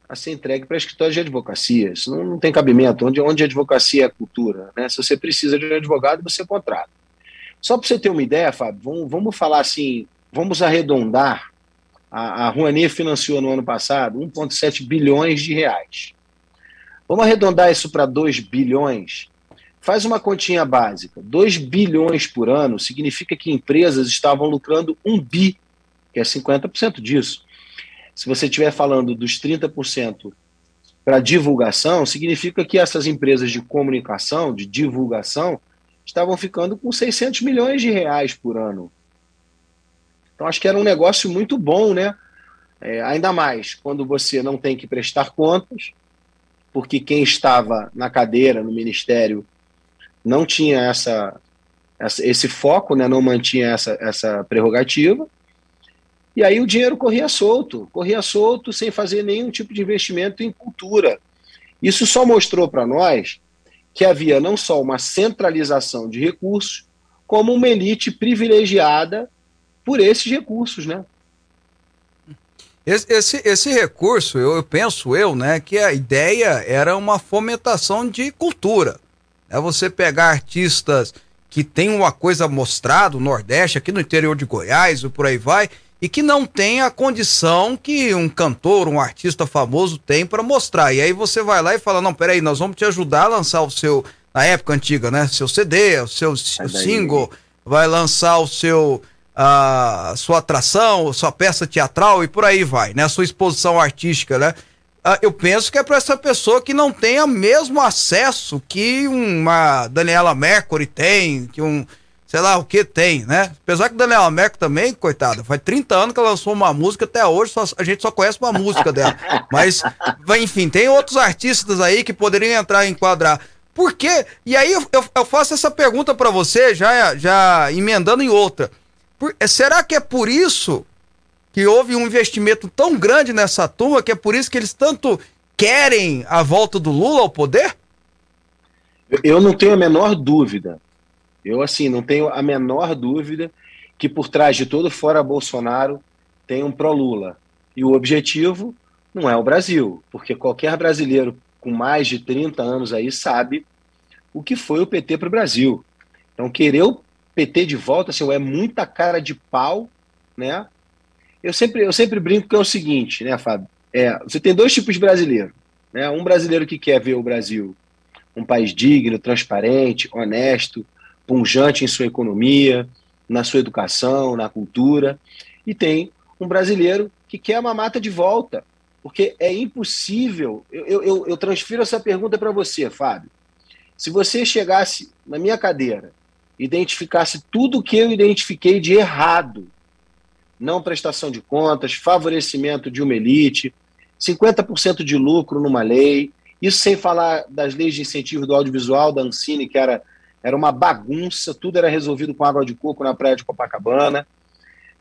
a ser entregue para escritório de advocacia. Isso não, não, tem cabimento. Onde, onde a advocacia é cultura? Né? Se você precisa de um advogado, você contrata. Só para você ter uma ideia, Fábio, vamos, vamos falar assim, vamos arredondar. A, a Rouanet financiou no ano passado 1,7 bilhões de reais. Vamos arredondar isso para 2 bilhões? Faz uma continha básica. 2 bilhões por ano significa que empresas estavam lucrando 1 bi, que é 50% disso. Se você estiver falando dos 30% para divulgação, significa que essas empresas de comunicação, de divulgação, estavam ficando com 600 milhões de reais por ano. Então, acho que era um negócio muito bom, né? É, ainda mais quando você não tem que prestar contas, porque quem estava na cadeira, no ministério, não tinha essa, essa esse foco, né? não mantinha essa, essa prerrogativa. E aí o dinheiro corria solto, corria solto sem fazer nenhum tipo de investimento em cultura. Isso só mostrou para nós que havia não só uma centralização de recursos, como uma elite privilegiada por esses recursos, né? Esse, esse, esse recurso, eu, eu, penso eu, né, que a ideia era uma fomentação de cultura. É você pegar artistas que têm uma coisa mostrada, no Nordeste, aqui no interior de Goiás, e por aí vai, e que não tem a condição que um cantor, um artista famoso tem para mostrar. E aí você vai lá e fala: não, peraí, nós vamos te ajudar a lançar o seu, na época antiga, né? Seu CD, o seu single, vai lançar o seu. A sua atração, sua peça teatral e por aí vai, né? A sua exposição artística, né? eu penso que é para essa pessoa que não tenha mesmo acesso que uma Daniela Mercury tem, que um sei lá o que tem, né? Apesar que Daniela Mercury também, coitada, faz 30 anos que ela lançou uma música, até hoje só, a gente só conhece uma música dela. Mas, enfim, tem outros artistas aí que poderiam entrar e enquadrar. Por quê? E aí eu, eu, eu faço essa pergunta para você, já, já emendando em outra. Por, será que é por isso que houve um investimento tão grande nessa turma, que é por isso que eles tanto querem a volta do Lula ao poder? Eu não tenho a menor dúvida. Eu, assim, não tenho a menor dúvida que por trás de todo fora Bolsonaro tem um pró-Lula. E o objetivo não é o Brasil, porque qualquer brasileiro com mais de 30 anos aí sabe o que foi o PT para o Brasil. Então, querer o PT de volta assim, é muita cara de pau, né? Eu sempre, eu sempre brinco que é o seguinte, né, Fábio? É, você tem dois tipos de brasileiro. Né? Um brasileiro que quer ver o Brasil um país digno, transparente, honesto, punjante em sua economia, na sua educação, na cultura, e tem um brasileiro que quer uma mata de volta, porque é impossível. Eu, eu, eu transfiro essa pergunta para você, Fábio. Se você chegasse na minha cadeira, identificasse tudo o que eu identifiquei de errado, não prestação de contas, favorecimento de uma elite, 50% de lucro numa lei, isso sem falar das leis de incentivo do audiovisual da Ancine, que era era uma bagunça, tudo era resolvido com água de coco na praia de Copacabana.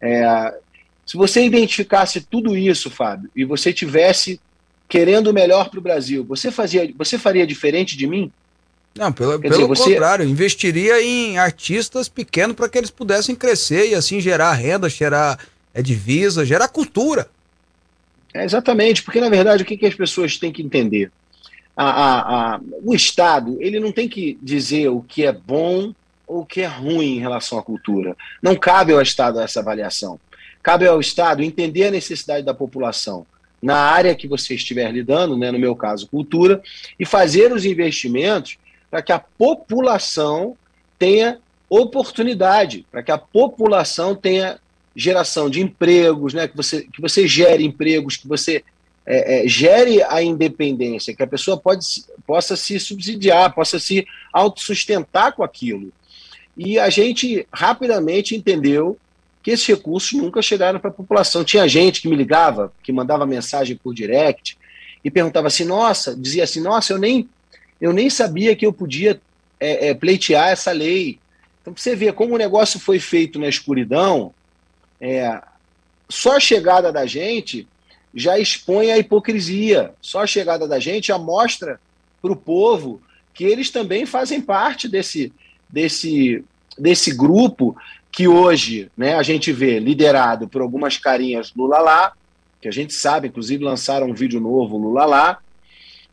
É, se você identificasse tudo isso, Fábio, e você tivesse querendo o melhor para o Brasil, você fazia, você faria diferente de mim? Não, pelo, pelo dizer, você... contrário, investiria em artistas pequenos para que eles pudessem crescer e assim gerar renda, gerar é, divisa, gerar cultura. É, exatamente, porque na verdade o que, que as pessoas têm que entender? a, a, a, o Estado ele não tem que dizer o que é bom ou o que é ruim em relação à cultura. Não cabe ao Estado essa avaliação. Cabe ao Estado entender a necessidade da população na área que você estiver lidando, né, no meu caso, cultura, e fazer os investimentos para que a população tenha oportunidade, para que a população tenha geração de empregos, né, que, você, que você gere empregos, que você é, é, gere a independência, que a pessoa pode, possa se subsidiar, possa se autossustentar com aquilo. E a gente rapidamente entendeu que esses recursos nunca chegaram para a população. Tinha gente que me ligava, que mandava mensagem por direct e perguntava assim: nossa, dizia assim, nossa, eu nem, eu nem sabia que eu podia é, é, pleitear essa lei. Então, você vê como o negócio foi feito na escuridão, é, só a chegada da gente já expõe a hipocrisia. Só a chegada da gente já mostra para o povo que eles também fazem parte desse, desse, desse grupo que hoje né, a gente vê liderado por algumas carinhas Lula lá, que a gente sabe, inclusive lançaram um vídeo novo Lula lá,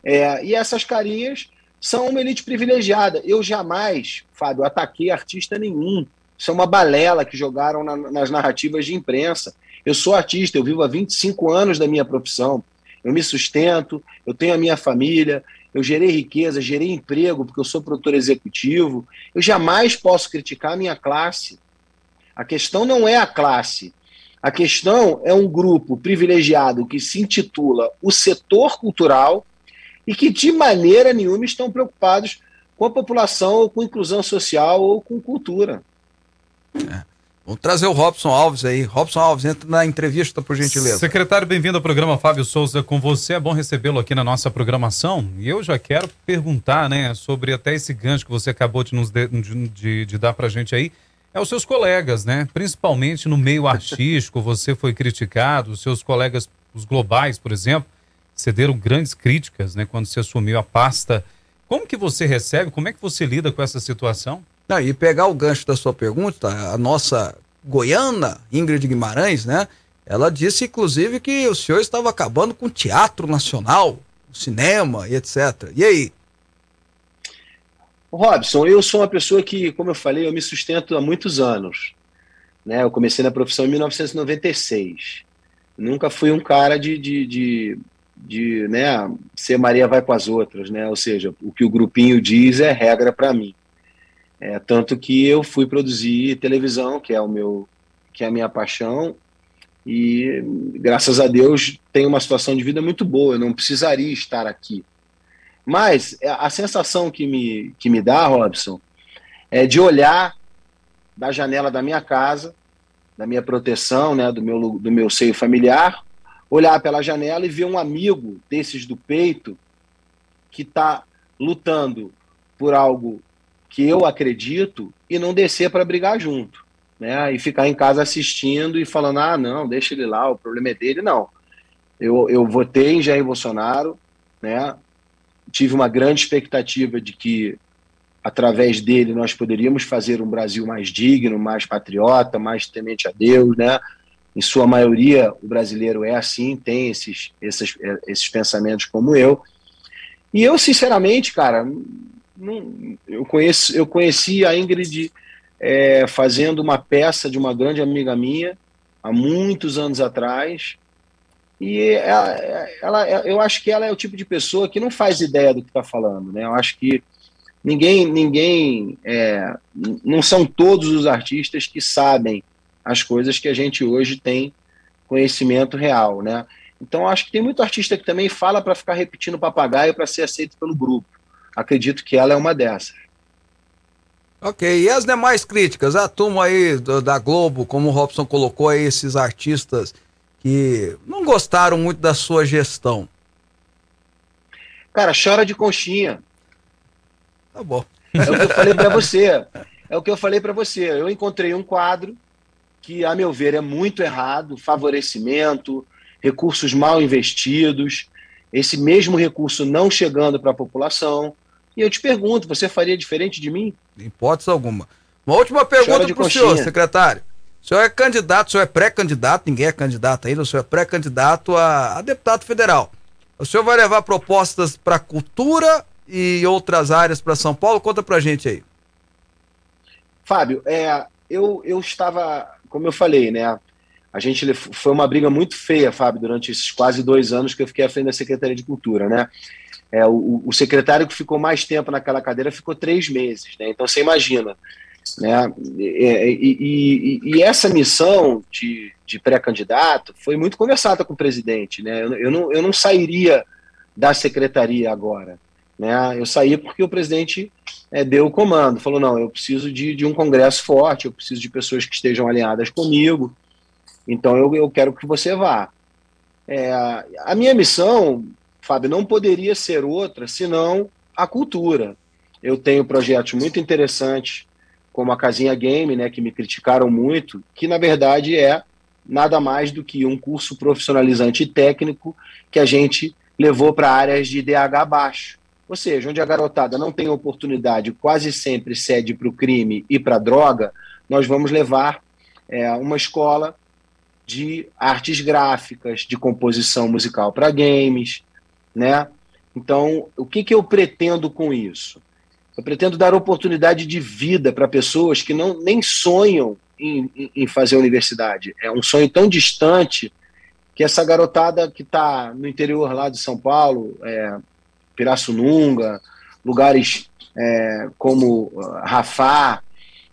é, e essas carinhas são uma elite privilegiada. Eu jamais, Fábio, ataquei artista nenhum. Isso é uma balela que jogaram na, nas narrativas de imprensa. Eu sou artista, eu vivo há 25 anos da minha profissão. Eu me sustento, eu tenho a minha família, eu gerei riqueza, gerei emprego, porque eu sou produtor executivo. Eu jamais posso criticar a minha classe. A questão não é a classe. A questão é um grupo privilegiado que se intitula o setor cultural e que de maneira nenhuma estão preocupados com a população ou com inclusão social ou com cultura. É. Vamos trazer o Robson Alves aí. Robson Alves, entra na entrevista, por gentileza. Secretário, bem-vindo ao programa Fábio Souza com você. É bom recebê-lo aqui na nossa programação. E eu já quero perguntar, né, sobre até esse gancho que você acabou de, nos de, de, de, de dar pra gente aí. É os seus colegas, né? Principalmente no meio artístico, você foi criticado, os seus colegas, os globais, por exemplo, cederam grandes críticas, né, quando você assumiu a pasta. Como que você recebe? Como é que você lida com essa situação? Não, e pegar o gancho da sua pergunta, a nossa goiana, Ingrid Guimarães, né? Ela disse, inclusive, que o senhor estava acabando com o teatro nacional, o cinema e etc. E aí? Robson, eu sou uma pessoa que, como eu falei, eu me sustento há muitos anos. Né? Eu comecei na profissão em 1996. Nunca fui um cara de, de, de, de né, ser Maria vai com as outras, né? Ou seja, o que o grupinho diz é regra para mim. É, tanto que eu fui produzir televisão, que é o meu, que é a minha paixão, e graças a Deus tenho uma situação de vida muito boa. Eu não precisaria estar aqui. Mas é, a sensação que me, que me dá, Robson, é de olhar da janela da minha casa, da minha proteção, né, do meu, do meu seio familiar, olhar pela janela e ver um amigo desses do peito que está lutando por algo que eu acredito e não descer para brigar junto, né? E ficar em casa assistindo e falando, ah, não, deixa ele lá, o problema é dele. Não. Eu, eu votei em Jair Bolsonaro, né? Tive uma grande expectativa de que, através dele, nós poderíamos fazer um Brasil mais digno, mais patriota, mais temente a Deus, né? Em sua maioria, o brasileiro é assim, tem esses, esses, esses pensamentos como eu. E eu, sinceramente, cara, não, eu, conheço, eu conheci a Ingrid é, fazendo uma peça de uma grande amiga minha, há muitos anos atrás, e ela, ela, eu acho que ela é o tipo de pessoa que não faz ideia do que está falando, né? Eu acho que ninguém, ninguém, é, não são todos os artistas que sabem as coisas que a gente hoje tem conhecimento real, né? Então acho que tem muito artista que também fala para ficar repetindo papagaio para ser aceito pelo grupo acredito que ela é uma dessas. Ok, e as demais críticas? A turma aí do, da Globo, como o Robson colocou aí, esses artistas que não gostaram muito da sua gestão. Cara, chora de conchinha. Tá bom. É o que eu falei para você. É o que eu falei para você. Eu encontrei um quadro que, a meu ver, é muito errado, favorecimento, recursos mal investidos, esse mesmo recurso não chegando para a população, e eu te pergunto, você faria diferente de mim? Em hipótese alguma. Uma última pergunta para o senhor, secretário. O senhor é candidato, o senhor é pré-candidato, ninguém é candidato ainda, o senhor é pré-candidato a, a, deputado federal. O senhor vai levar propostas para cultura e outras áreas para São Paulo? Conta para gente aí. Fábio, é, eu, eu estava, como eu falei, né? A gente foi uma briga muito feia, Fábio, durante esses quase dois anos que eu fiquei à frente da Secretaria de Cultura, né? É, o, o, secretário que ficou mais tempo naquela cadeira ficou três meses, né? Então você imagina, né? E, e, e, e essa missão de, de pré-candidato foi muito conversada com o presidente, né? Eu, eu, não, eu não sairia da secretaria agora, né? Eu saí porque o presidente é, deu o comando, falou não, eu preciso de, de um congresso forte, eu preciso de pessoas que estejam alinhadas comigo, então eu, eu quero que você vá. É, a minha missão Fábio, não poderia ser outra senão a cultura. Eu tenho projetos muito interessantes, como a Casinha Game, né, que me criticaram muito, que na verdade é nada mais do que um curso profissionalizante técnico que a gente levou para áreas de DH baixo. Ou seja, onde a garotada não tem oportunidade, quase sempre cede para o crime e para a droga, nós vamos levar é, uma escola de artes gráficas, de composição musical para games, né? Então, o que, que eu pretendo com isso? Eu pretendo dar oportunidade de vida para pessoas que não nem sonham em, em, fazer universidade. É um sonho tão distante que essa garotada que está no interior lá de São Paulo, é, Pirassununga, lugares é, como Rafá,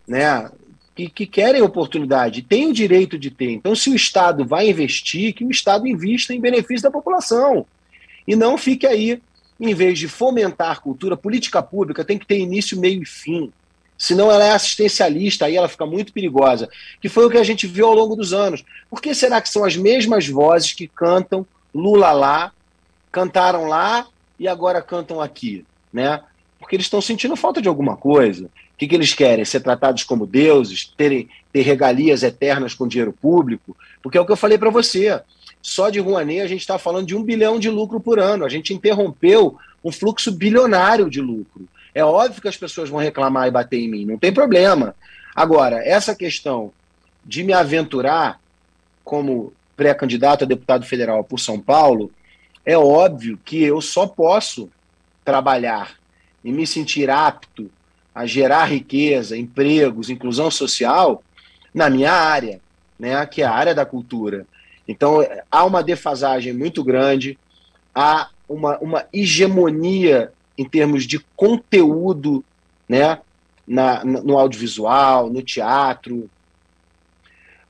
né, que, que, querem oportunidade, têm o direito de ter. Então, se o Estado vai investir, que o Estado invista em benefício da população. E não fique aí, em vez de fomentar cultura, política pública tem que ter início, meio e fim. Senão ela é assistencialista, aí ela fica muito perigosa. Que foi o que a gente viu ao longo dos anos. Por que será que são as mesmas vozes que cantam Lula lá, cantaram lá e agora cantam aqui? Né? Porque eles estão sentindo falta de alguma coisa. O que, que eles querem? Ser tratados como deuses? Terem, ter regalias eternas com dinheiro público? Porque é o que eu falei para você. Só de Rouanet a gente está falando de um bilhão de lucro por ano. A gente interrompeu um fluxo bilionário de lucro. É óbvio que as pessoas vão reclamar e bater em mim, não tem problema. Agora, essa questão de me aventurar como pré-candidato a deputado federal por São Paulo, é óbvio que eu só posso trabalhar e me sentir apto a gerar riqueza, empregos, inclusão social na minha área, né, que é a área da cultura. Então, há uma defasagem muito grande, há uma, uma hegemonia em termos de conteúdo, né, na, no audiovisual, no teatro.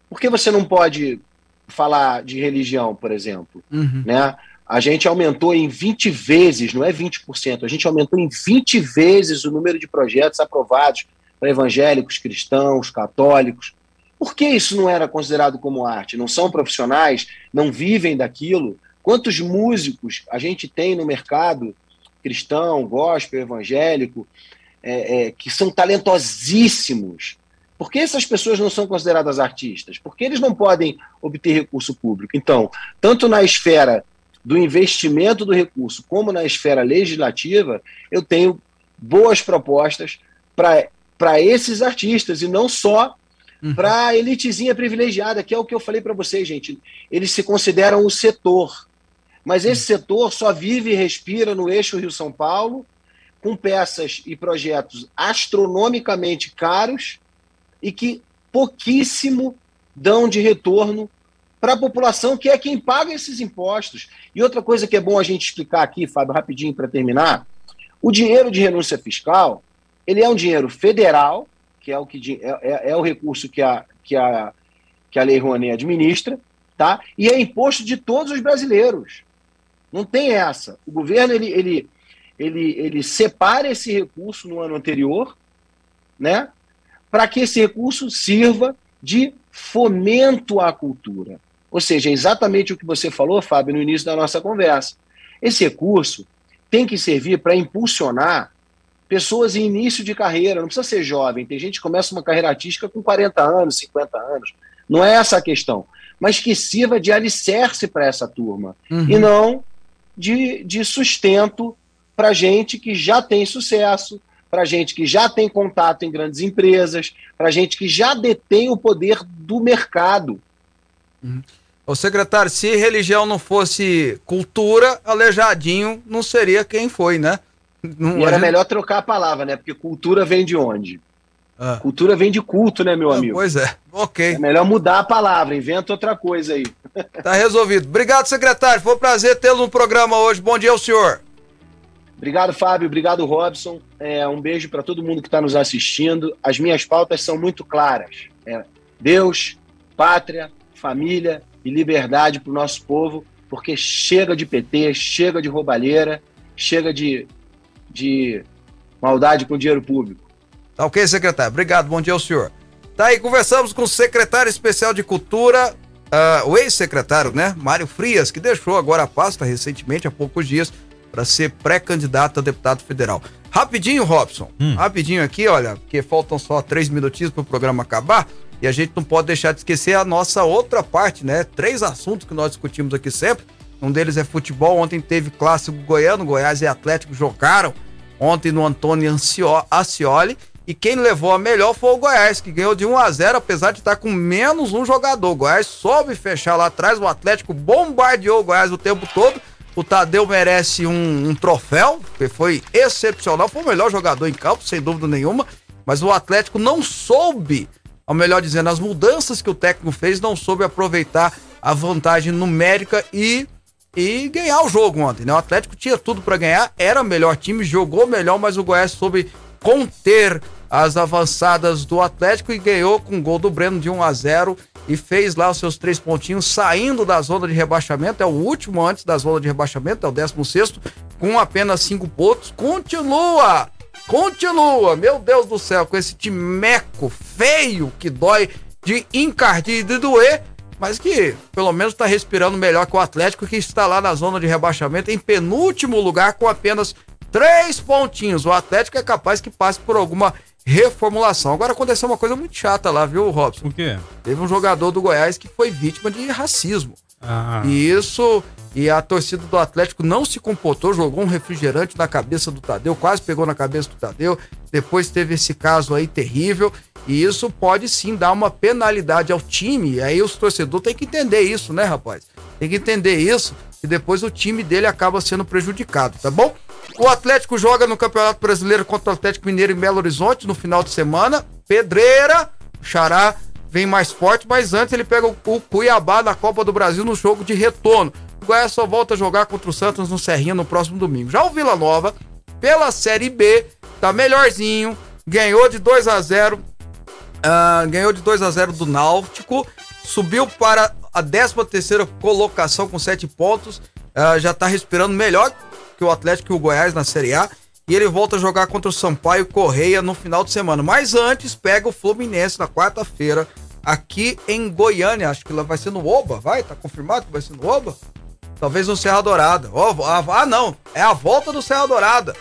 Por que você não pode falar de religião, por exemplo? Uhum. Né? A gente aumentou em 20 vezes, não é 20%, a gente aumentou em 20 vezes o número de projetos aprovados para evangélicos, cristãos, católicos. Por que isso não era considerado como arte? Não são profissionais, não vivem daquilo? Quantos músicos a gente tem no mercado cristão, gospel, evangélico, é, é, que são talentosíssimos. Por que essas pessoas não são consideradas artistas? Porque eles não podem obter recurso público. Então, tanto na esfera do investimento do recurso, como na esfera legislativa, eu tenho boas propostas para esses artistas e não só uhum. para a elitezinha privilegiada, que é o que eu falei para vocês, gente. Eles se consideram o setor. Mas esse setor só vive e respira no eixo Rio-São Paulo, com peças e projetos astronomicamente caros e que pouquíssimo dão de retorno para a população, que é quem paga esses impostos. E outra coisa que é bom a gente explicar aqui, Fábio, rapidinho para terminar: o dinheiro de renúncia fiscal ele é um dinheiro federal, que é o, que, é, é, é o recurso que a, que, a, que a Lei Rouanet administra, tá? e é imposto de todos os brasileiros. Não tem essa. O governo ele, ele, ele, ele separa esse recurso no ano anterior, né, para que esse recurso sirva de fomento à cultura. Ou seja, é exatamente o que você falou, Fábio, no início da nossa conversa. Esse recurso tem que servir para impulsionar pessoas em início de carreira, não precisa ser jovem, tem gente que começa uma carreira artística com 40 anos, 50 anos. Não é essa a questão. Mas que sirva de alicerce para essa turma. Uhum. E não de, de sustento para gente que já tem sucesso, para gente que já tem contato em grandes empresas, para gente que já detém o poder do mercado. Uhum. Ô secretário, se religião não fosse cultura, Aleijadinho não seria quem foi, né? Não, e era gente... melhor trocar a palavra, né? Porque cultura vem de onde? Ah. Cultura vem de culto, né, meu ah, amigo? Pois é, ok. É melhor mudar a palavra, inventa outra coisa aí. Tá resolvido. Obrigado, secretário. Foi um prazer tê-lo no programa hoje. Bom dia ao senhor. Obrigado, Fábio. Obrigado, Robson. É, um beijo para todo mundo que está nos assistindo. As minhas pautas são muito claras: é Deus, pátria, família e liberdade para o nosso povo, porque chega de PT, chega de roubalheira, chega de, de maldade com dinheiro público. Tá ok, secretário. Obrigado. Bom dia ao senhor. Tá aí, conversamos com o secretário especial de Cultura, uh, o ex-secretário, né, Mário Frias, que deixou agora a pasta recentemente, há poucos dias, para ser pré-candidato a deputado federal. Rapidinho, Robson, hum. rapidinho aqui, olha, porque faltam só três minutinhos para o programa acabar. E a gente não pode deixar de esquecer a nossa outra parte, né? Três assuntos que nós discutimos aqui sempre. Um deles é futebol. Ontem teve clássico goiano, Goiás e Atlético jogaram ontem no Antônio Ancioli. E quem levou a melhor foi o Goiás, que ganhou de 1 a 0 apesar de estar com menos um jogador. O Goiás soube fechar lá atrás, o Atlético bombardeou o Goiás o tempo todo, O Tadeu merece um, um troféu, porque foi excepcional, foi o melhor jogador em campo, sem dúvida nenhuma. Mas o Atlético não soube, ou melhor dizendo, as mudanças que o técnico fez, não soube aproveitar a vantagem numérica e e ganhar o jogo ontem, né? O Atlético tinha tudo para ganhar, era o melhor time, jogou melhor, mas o Goiás soube conter as avançadas do Atlético e ganhou com o gol do Breno de 1 a 0 e fez lá os seus três pontinhos saindo da zona de rebaixamento, é o último antes da zona de rebaixamento, é o 16 com apenas cinco pontos. Continua! Continua! Meu Deus do céu, com esse timeco feio que dói de encardir e de doer mas que pelo menos está respirando melhor que o Atlético, que está lá na zona de rebaixamento, em penúltimo lugar, com apenas três pontinhos. O Atlético é capaz que passe por alguma reformulação. Agora aconteceu uma coisa muito chata lá, viu, Robson? O quê? Teve um jogador do Goiás que foi vítima de racismo. Ah. E isso, e a torcida do Atlético não se comportou, jogou um refrigerante na cabeça do Tadeu, quase pegou na cabeça do Tadeu. Depois teve esse caso aí terrível. E isso pode sim dar uma penalidade ao time. E aí os torcedores têm que entender isso, né, rapaz? Tem que entender isso. E depois o time dele acaba sendo prejudicado, tá bom? O Atlético joga no Campeonato Brasileiro contra o Atlético Mineiro em Belo Horizonte no final de semana. Pedreira, Xará vem mais forte, mas antes ele pega o Cuiabá na Copa do Brasil no jogo de retorno. O Goiás só volta a jogar contra o Santos no Serrinha no próximo domingo. Já o Vila Nova, pela Série B, tá melhorzinho, ganhou de 2 a 0 Uh, ganhou de 2 a 0 do Náutico, subiu para a 13 terceira colocação com 7 pontos, uh, já tá respirando melhor que o Atlético e o Goiás na Série A, e ele volta a jogar contra o Sampaio Correia no final de semana. Mas antes pega o Fluminense na quarta-feira, aqui em Goiânia, acho que lá vai ser no Oba, vai? Tá confirmado que vai ser no Oba? Talvez no Serra Dourada. Oh, ah, não, é a volta do Serra Dourada.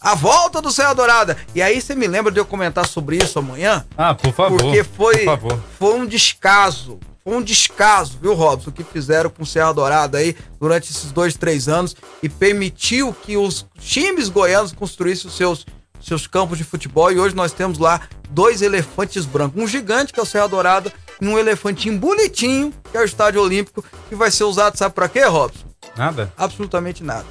A volta do Serra Dourada. E aí você me lembra de eu comentar sobre isso amanhã? Ah, por favor. Porque foi, por favor. foi um descaso. Um descaso, viu, Robson, o que fizeram com o Serra Dourada aí durante esses dois, três anos e permitiu que os times goianos construíssem os seus, seus campos de futebol. E hoje nós temos lá dois elefantes brancos. Um gigante, que é o Serra Dourada, e um elefantinho bonitinho, que é o Estádio Olímpico, que vai ser usado, sabe para quê, Robson? Nada. Absolutamente nada.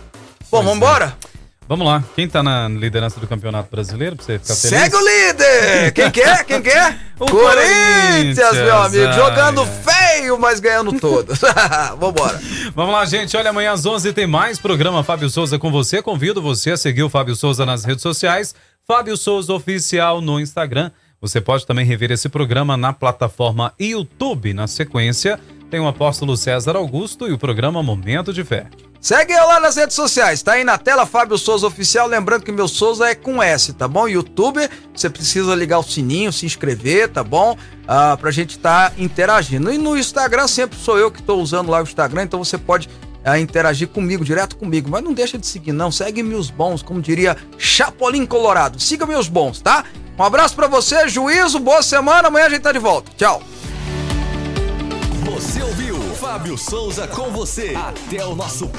Bom, pois vambora? É. Vamos lá, quem tá na liderança do Campeonato Brasileiro, pra você ficar feliz? Segue o líder! Quem quer? É? Quem quer? É? o Corinthians, Corinthians, meu amigo, jogando feio, mas ganhando todas. Vambora. Vamos lá, gente, olha, amanhã às 11 tem mais programa Fábio Souza com você. Convido você a seguir o Fábio Souza nas redes sociais, Fábio Souza Oficial no Instagram. Você pode também rever esse programa na plataforma YouTube. Na sequência, tem o apóstolo César Augusto e o programa Momento de Fé. Segue eu lá nas redes sociais, tá aí na tela Fábio Souza Oficial. Lembrando que meu Souza é com S, tá bom? YouTube, você precisa ligar o sininho, se inscrever, tá bom? Ah, pra gente estar tá interagindo. E no Instagram, sempre sou eu que tô usando lá o Instagram, então você pode ah, interagir comigo, direto comigo. Mas não deixa de seguir, não. Segue meus bons, como diria Chapolin Colorado. Siga meus bons, tá? Um abraço para você, juízo, boa semana. Amanhã a gente tá de volta. Tchau. Você ouviu Fábio Souza com você. Até o nosso